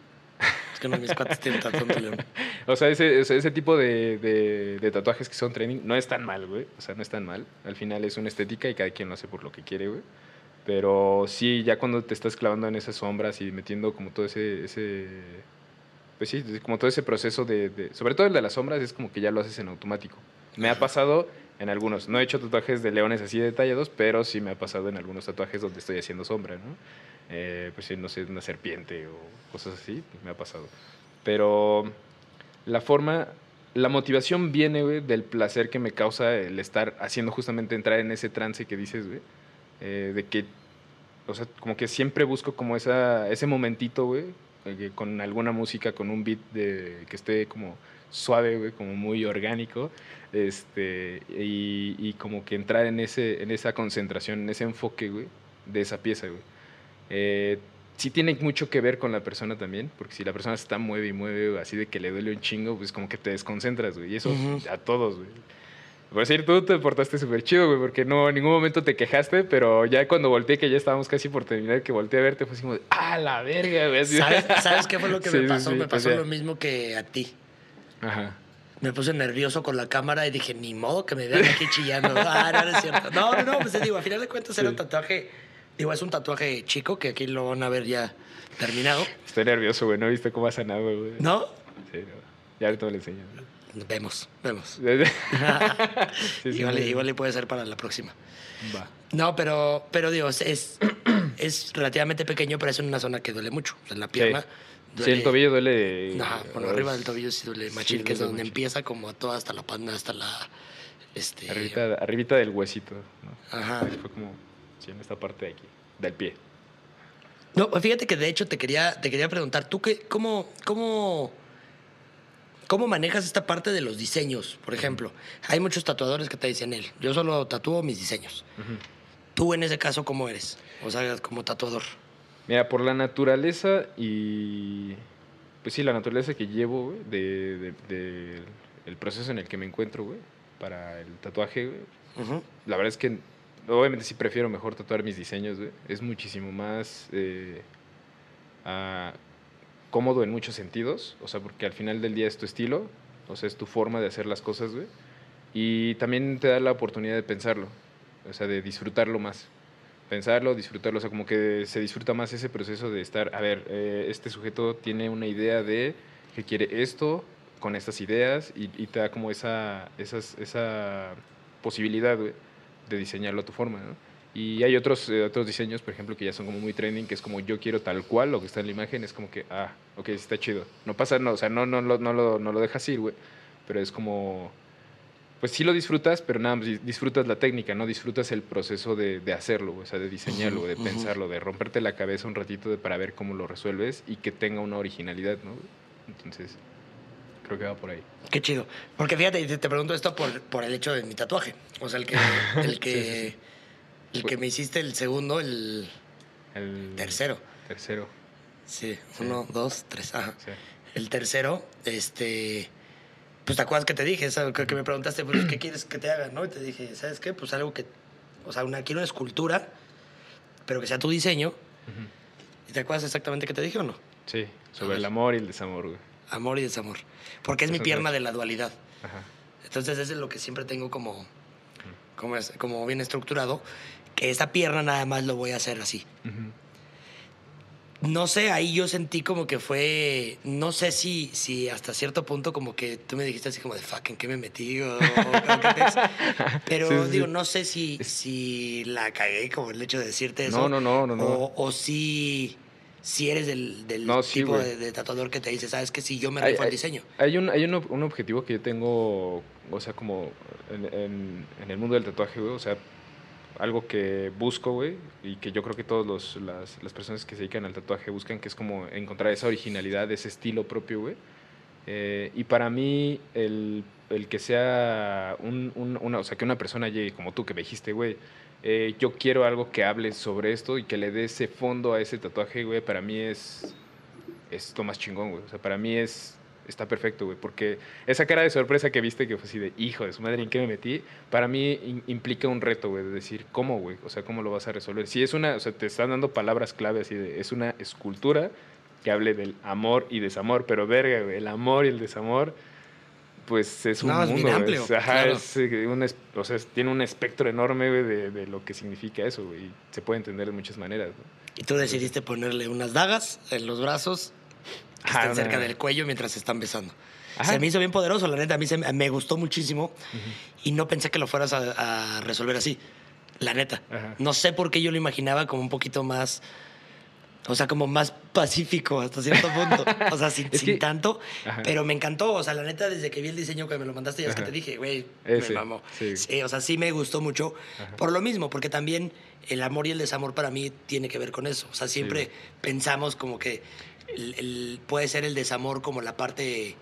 Es que no mis cuates tienen tatuando león. O sea, ese, ese, ese tipo de, de- de tatuajes que son trending no es tan mal, güey. O sea, no es tan mal. Al final es una estética y cada quien lo hace por lo que quiere, güey. Pero sí, ya cuando te estás clavando en esas sombras y metiendo como todo ese... ese pues sí, como todo ese proceso de, de- Sobre todo el de las sombras es como que ya lo haces en automático. Me ha pasado en algunos. No he hecho tatuajes de leones así detallados, pero sí me ha pasado en algunos tatuajes donde estoy haciendo sombra, ¿no? Eh, pues no sé, una serpiente o cosas así, pues me ha pasado. Pero la forma, la motivación viene, del placer que me causa el estar haciendo justamente entrar en ese trance que dices, güey, eh, de que, o sea, como que siempre busco como esa, ese momentito, güey, eh, con alguna música, con un beat de, que esté como suave, güey, como muy orgánico, este, y, y como que entrar en, ese, en esa concentración, en ese enfoque, güey, de esa pieza, güey. Eh, sí tiene mucho que ver con la persona también, porque si la persona se está mueve y mueve, así de que le duele un chingo, pues como que te desconcentras, güey. Y eso Ujú. a todos, güey. Por decir, tú te portaste súper chido, güey, porque no, en ningún momento te quejaste, pero ya cuando volteé, que ya estábamos casi por terminar, que volteé a verte, fue así como, de, ¡ah, la verga, güey! ¿Sabes, ¿Sabes qué fue lo que Sí, me pasó? sí, me o pasó sea, lo mismo que a ti. Ajá. Me puse nervioso con la cámara y dije, ni modo que me vean aquí chillando. Ah, no, no es cierto. No, no, no, pues te digo, a final de cuentas era un tatuaje, digo, es un tatuaje chico que aquí lo van a ver ya terminado. Estoy nervioso, güey, ¿no viste cómo ha sanado, güey? ¿No? Sí, no. Ya ahorita me lo enseño. Vemos, vemos. Sí, sí, igual, sí. igual puede ser para la próxima. Va. No, pero, pero digo, es, es, relativamente pequeño, pero es en una zona que duele mucho. O sea, en la pierna. Sí. duele- Sí, el tobillo duele. Ajá, bueno, arriba del tobillo sí duele machín, que es donde machín. empieza como a toda, hasta la panda, hasta la... Este, Arribita, arribita del huesito, ¿no? Ajá. Ahí Fue como, sí, en esta parte de aquí, del pie. No, pues fíjate que de hecho te quería, te quería preguntar, ¿tú qué, cómo, cómo, cómo manejas esta parte de los diseños? Por ejemplo, hay muchos tatuadores que te dicen él, yo solo tatúo mis diseños. Tú en ese caso, ¿cómo eres? O sea, como tatuador. Mira, por la naturaleza y. Pues sí, la naturaleza que llevo, güey, de, de- de- el proceso en el que me encuentro, güey, para el tatuaje, güey. La verdad es que, obviamente, sí prefiero mejor tatuar mis diseños, güey. Es muchísimo más eh, ah, cómodo en muchos sentidos. O sea, porque al final del día es tu estilo, o sea, es tu forma de hacer las cosas, güey. Y también te da la oportunidad de pensarlo, o sea, de disfrutarlo más. Pensarlo, disfrutarlo, o sea, como que se disfruta más ese proceso de estar, a ver, eh, este sujeto tiene una idea de que quiere esto con estas ideas y, y te da como esa, esas, esa posibilidad, güey, de diseñarlo a tu forma, ¿no? Y hay otros, eh, otros diseños, por ejemplo, que ya son como muy trending, que es como yo quiero tal cual lo que está en la imagen, es como que, ah, ok, está chido. No pasa, no, o sea, no, no, lo- no, lo, no lo dejas ir, güey, pero es como, pues sí lo disfrutas, pero nada disfrutas la técnica, no disfrutas el proceso de, de hacerlo, güey, o sea, de diseñarlo, de pensarlo, de romperte la cabeza un ratito de, para ver cómo lo resuelves y que tenga una originalidad, ¿no? Entonces, creo que va por ahí. Qué chido. Porque fíjate, te, te pregunto esto por, por el hecho de mi tatuaje. O sea, el que, el que, Sí, sí, El que me hiciste el segundo, el El tercero. Tercero, Sí, uno, dos, tres. Ajá. El tercero, este. Pues te acuerdas que te dije, ¿sabes? Que, me preguntaste, pues, ¿qué quieres que te haga? ¿No? Y te dije, ¿sabes qué? Pues algo que. O sea, una, quiero una escultura, pero que sea tu diseño. ¿Y te acuerdas exactamente qué te dije o no? Sí, sobre el amor y el desamor, güey. Amor y desamor. Porque es mi Eso pierna crees. de la dualidad. Ajá. Entonces, eso es lo que siempre tengo como. Como, es, como bien estructurado. Que esta pierna nada más lo voy a hacer así. Ujú. no sé, ahí yo sentí como que fue, no sé si, si hasta cierto punto como que tú me dijiste así como de fuck, ¿en qué me metí? O. Pero sí, sí. digo, no sé si, si la cagué como el hecho de decirte eso. No, no, no, no, no. O, o si, si eres del, del No, sí, tipo de, de tatuador que te dice, sabes que si yo me rifo al diseño. Hay un, hay un, un objetivo que yo tengo, o sea, como en, en- en el mundo del tatuaje, güey, o sea, algo que busco, güey, y que yo creo que todas las, las personas que se dedican al tatuaje buscan, que es como encontrar esa originalidad, ese estilo propio, güey. Eh, y para mí, el, el que sea un, un- una, o sea, que una persona llegue como tú, que me dijiste, güey, eh, yo quiero algo que hable sobre esto y que le dé ese fondo a ese tatuaje, güey, para mí es, es lo más chingón, güey. O sea, para mí es, está perfecto, güey, porque esa cara de sorpresa que viste que fue así de, hijo de su madre, ¿en qué me metí? Para mí in- implica un reto, güey, de decir, ¿cómo, güey? O sea, ¿cómo lo vas a resolver? Si es una, o sea, te están dando palabras clave así de, es una escultura que hable del amor y desamor, pero verga, güey, el amor y el desamor, pues es un No, es bien mundo, amplio, Es- Ajá, claro. es, eh, un o sea, tiene un espectro enorme, güey, de, de lo que significa eso, güey, se puede entender de muchas maneras, ¿no? Y tú decidiste ponerle unas dagas en los brazos que Ajá, estén una- cerca del cuello mientras se están besando. Ajá. Se me hizo bien poderoso, la neta. A mí se me, gustó muchísimo y no pensé que lo fueras a, a resolver así. La neta. No sé por qué yo lo imaginaba como un poquito más. O sea, como más pacífico hasta cierto punto. O sea, sin, Es sin que- tanto. Ajá. Pero me encantó. O sea, la neta, desde que vi el diseño que me lo mandaste, ya es que te dije, güey, me mamó. sí. Sí, o sea, sí me gustó mucho. Ajá. Por lo mismo, porque también el amor y el desamor para mí tiene que ver con eso. O sea, siempre pensamos como que el- el- puede ser el desamor como la parte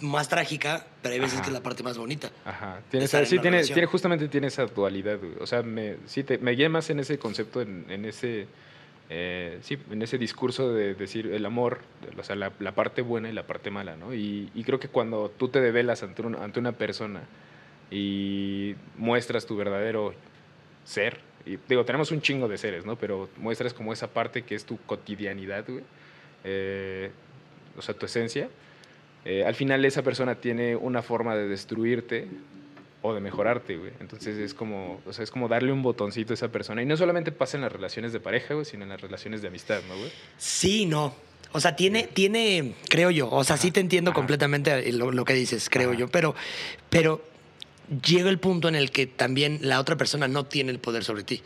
más trágica, pero hay veces Ajá. que es la parte más bonita. Ajá, tiene esa- sí, tiene, tiene, justamente tiene esa dualidad, güey. O sea, me, sí, te, me guía más en ese concepto, en, en ese, eh, sí, en ese discurso de decir el amor, o sea, la, parte buena y la parte mala, ¿no? Y, creo que cuando tú te develas ante una persona y muestras tu verdadero ser, y digo, tenemos un chingo de seres, ¿no? Pero muestras como esa parte que es tu cotidianidad, güey. eh, o sea, tu esencia. eh, al final esa persona tiene una forma de destruirte o de mejorarte, güey. Entonces es como, o sea, es como darle un botoncito a esa persona. Y no solamente pasa en las relaciones de pareja, güey, sino en las relaciones de amistad, ¿no, güey? Sí, no. O sea, tiene, tiene, creo yo, o sea, sí te entiendo Ajá. completamente lo, lo que dices, creo Ajá. yo, pero, pero llega el punto en el que también la otra persona no tiene el poder sobre ti.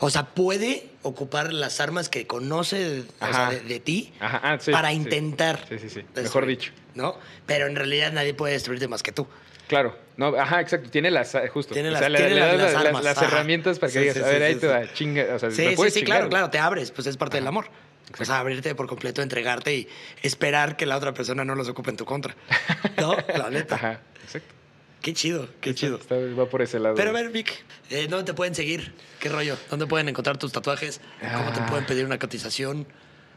O sea, puede ocupar las armas que conoce o sea, Ajá. de, de ti ah, sí, para intentar. Sí, sí, sí. Mejor dicho. ¿No? Pero en realidad nadie puede destruirte más que tú. Claro, no, ajá, exacto, tiene las, justo. Tiene o las- sea, tiene le las- das las las, las- armas, las ajá. herramientas para que Sí, digas, sí, a ver, sí, ahí te va, chinga, o sea, Sí, sí, sí, chingar, claro, claro, te abres, pues es parte del amor. O sea, abrirte por completo, entregarte y esperar que la otra persona no los ocupe en tu contra. ¿No? La neta. Ajá, exacto. Qué chido, qué chido. Está- va por ese lado. Pero a ver, Vic, eh, ¿dónde te pueden seguir? ¿Qué rollo? ¿Dónde pueden encontrar tus tatuajes? ¿Cómo te Ah. pueden pedir una cotización?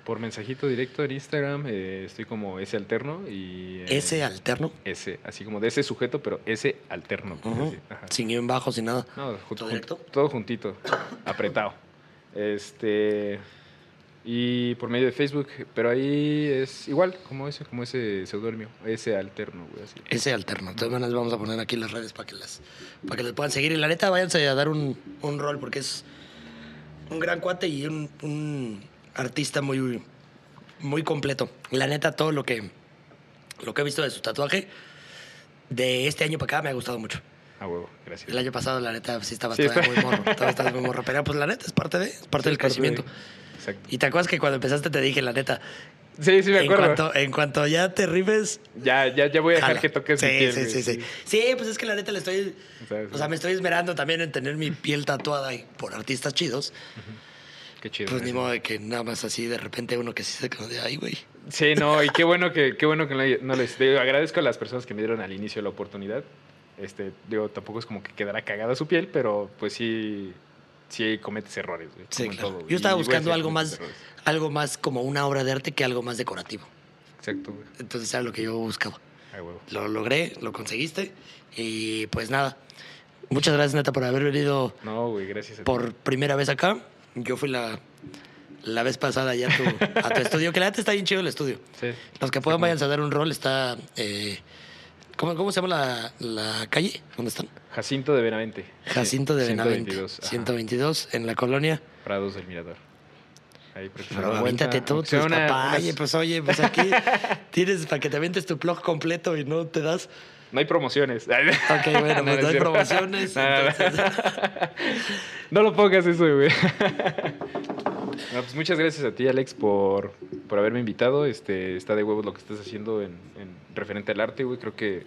Por mensajito directo en Instagram, eh, estoy como ese alterno y... eh, ¿Ese alterno? Ese, así como de ese sujeto, pero ese alterno. así, ajá. Sin guion bajo, sin nada. No, ju- ¿Todo jun- directo? todo juntito, apretado. Este y por medio de Facebook, pero ahí es igual como ese, como ese seudónimo, ese alterno, güey, así. Ese alterno. Todas maneras, vamos a poner aquí las redes para que las para que les puedan seguir. Y la neta, váyanse a dar un, un rol porque es un gran cuate y un, un artista muy, muy completo. La neta, todo lo que, lo que he visto de su tatuaje de este año para acá me ha gustado mucho. Ah, huevo, gracias. El año pasado, la neta, sí estaba Sí, todavía está- muy morro. Todavía estaba muy morro. Pero pues la neta es parte de, es parte Sí, del es parte crecimiento. de- Exacto. Y te acuerdas que cuando empezaste te dije, la neta, Sí, sí me en acuerdo. cuanto, en cuanto ya te rifes, Ya, ya, ya voy a dejar Jala. que toques sí, mi piel, sí, güey, sí, sí. Sí, pues es que la neta le estoy. O sea, O sea, me estoy esmerando también en tener mi piel tatuada y por artistas chidos. Qué chido. Pues ni eso. modo de que nada más así de repente uno que sí se de ay, güey. Sí, no, y qué bueno que, qué bueno que no, no les digo, agradezco a las personas que me dieron al inicio la oportunidad. Este, digo, tampoco es como que quedará cagada su piel, pero pues sí, sí cometes errores, güey, Sí, claro. todo. Yo estaba Y, buscando algo más, errores. algo más como una obra de arte que algo más decorativo. Exacto, güey. Entonces era lo que yo buscaba. Ay. Lo logré, lo conseguiste. Y pues nada. Muchas gracias, neta, por haber venido No, güey, gracias a ti. por primera vez acá. Yo fui la, la vez pasada ya a tu, a tu estudio, que la neta está bien chido el estudio. Sí. Los que puedan vayan a dar un rol, está... eh, ¿cómo, ¿Cómo se llama la, la calle? ¿Dónde están? Jacinto de Benavente. Jacinto de Benavente. 122. ajá. 122, en la colonia. Prados del Mirador. Ahí Pero aviéntate tú, tus papás. unas- Oye, pues oye, pues aquí tienes para que te avientes tu blog completo y no te das. No hay promociones. Ok, bueno, pues No, hay promociones. Entonces- No lo pongas eso, güey. No, pues muchas gracias a ti, Alex, por, por haberme invitado. Este, está de huevos lo que estás haciendo en, en referente al arte, güey. Creo que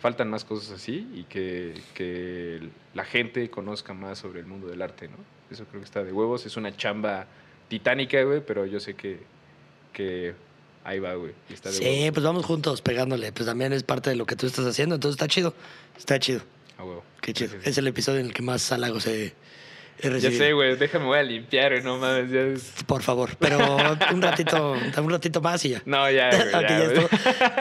faltan más cosas así y que, que la gente conozca más sobre el mundo del arte, ¿no? Eso creo que está de huevos. Es una chamba titánica, güey, pero yo sé que, que ahí va, güey. y Está de Sí, pues vamos juntos pegándole. Pues también es parte de lo que tú estás haciendo. Entonces está chido. Está chido. A huevo. Qué chido. Sí, sí, sí. Es el episodio en el que más halagos he, he Ya recibido. sé, güey. Déjame, voy a limpiar, güey. No mames, ya es... Por favor. Pero un ratito, un ratito más y ya. No, ya, güey. Ya, ya güey. estuvo.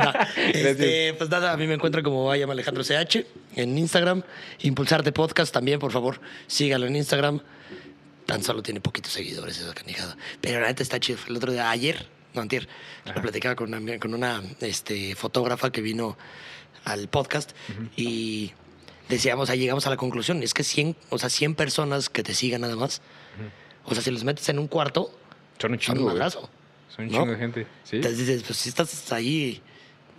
No, este, pues nada, a mí me encuentran como am Alejandro CH en Instagram. Impulsarte Podcast también, por favor, sígalo en Instagram. Tan solo tiene poquitos seguidores esa canijada. Pero la neta está chido. El otro día, ayer, no, antier, lo platicaba con una, con una este, fotógrafa que vino al podcast y decíamos, ahí llegamos a la conclusión, es que 100, o sea, 100 personas que te sigan nada más, o sea, si los metes en un cuarto, Son un son chingo, un. Son un ¿no? chingo de gente. Sí. Entonces dices, pues si estás ahí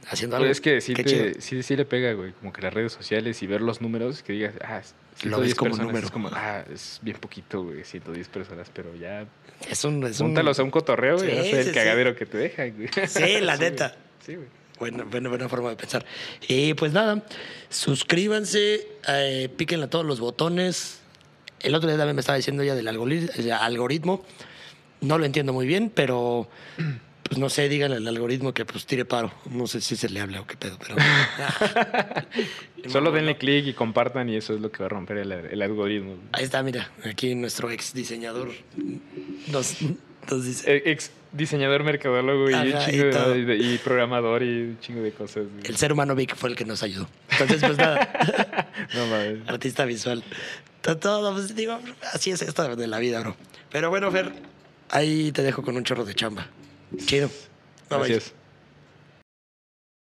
haciendo Pues algo. es que sí, te- sí, sí le pega, güey. Como que las redes sociales y ver los números, que digas, ah, 110 Lo ves como personas. número. Es como, ah, es bien poquito, güey, 110 personas, pero ya. Es un, es un- Júntalos a un cotorreo y Sí, a sí, el sí. cagadero que te deja, güey. Sí, la güey. neta. Sí, güey. Buena, buena, buena forma de pensar. Y pues nada, suscríbanse, eh, píquenle a todos los botones. El otro día también me estaba diciendo ya del eh, algoritmo. No lo entiendo muy bien, pero pues no sé, díganle al algoritmo que pues tire paro. No sé si se le habla o qué pedo, pero. Solo denle clic y compartan y eso es lo que va a romper el, el algoritmo. Ahí está, mira, aquí nuestro ex diseñador nos, nos dice. Eh, Ex diseñador, mercadólogo y, un Ajá, chingo y de- todo. de- y programador y un chingo de cosas. El ser humano Vic fue el que nos ayudó. Entonces, pues nada. No mames. Artista visual. To- Todo, pues digo, así es esto de la vida, bro. Pero bueno, Fer, ahí te dejo con un chorro de chamba. Chido. Gracias.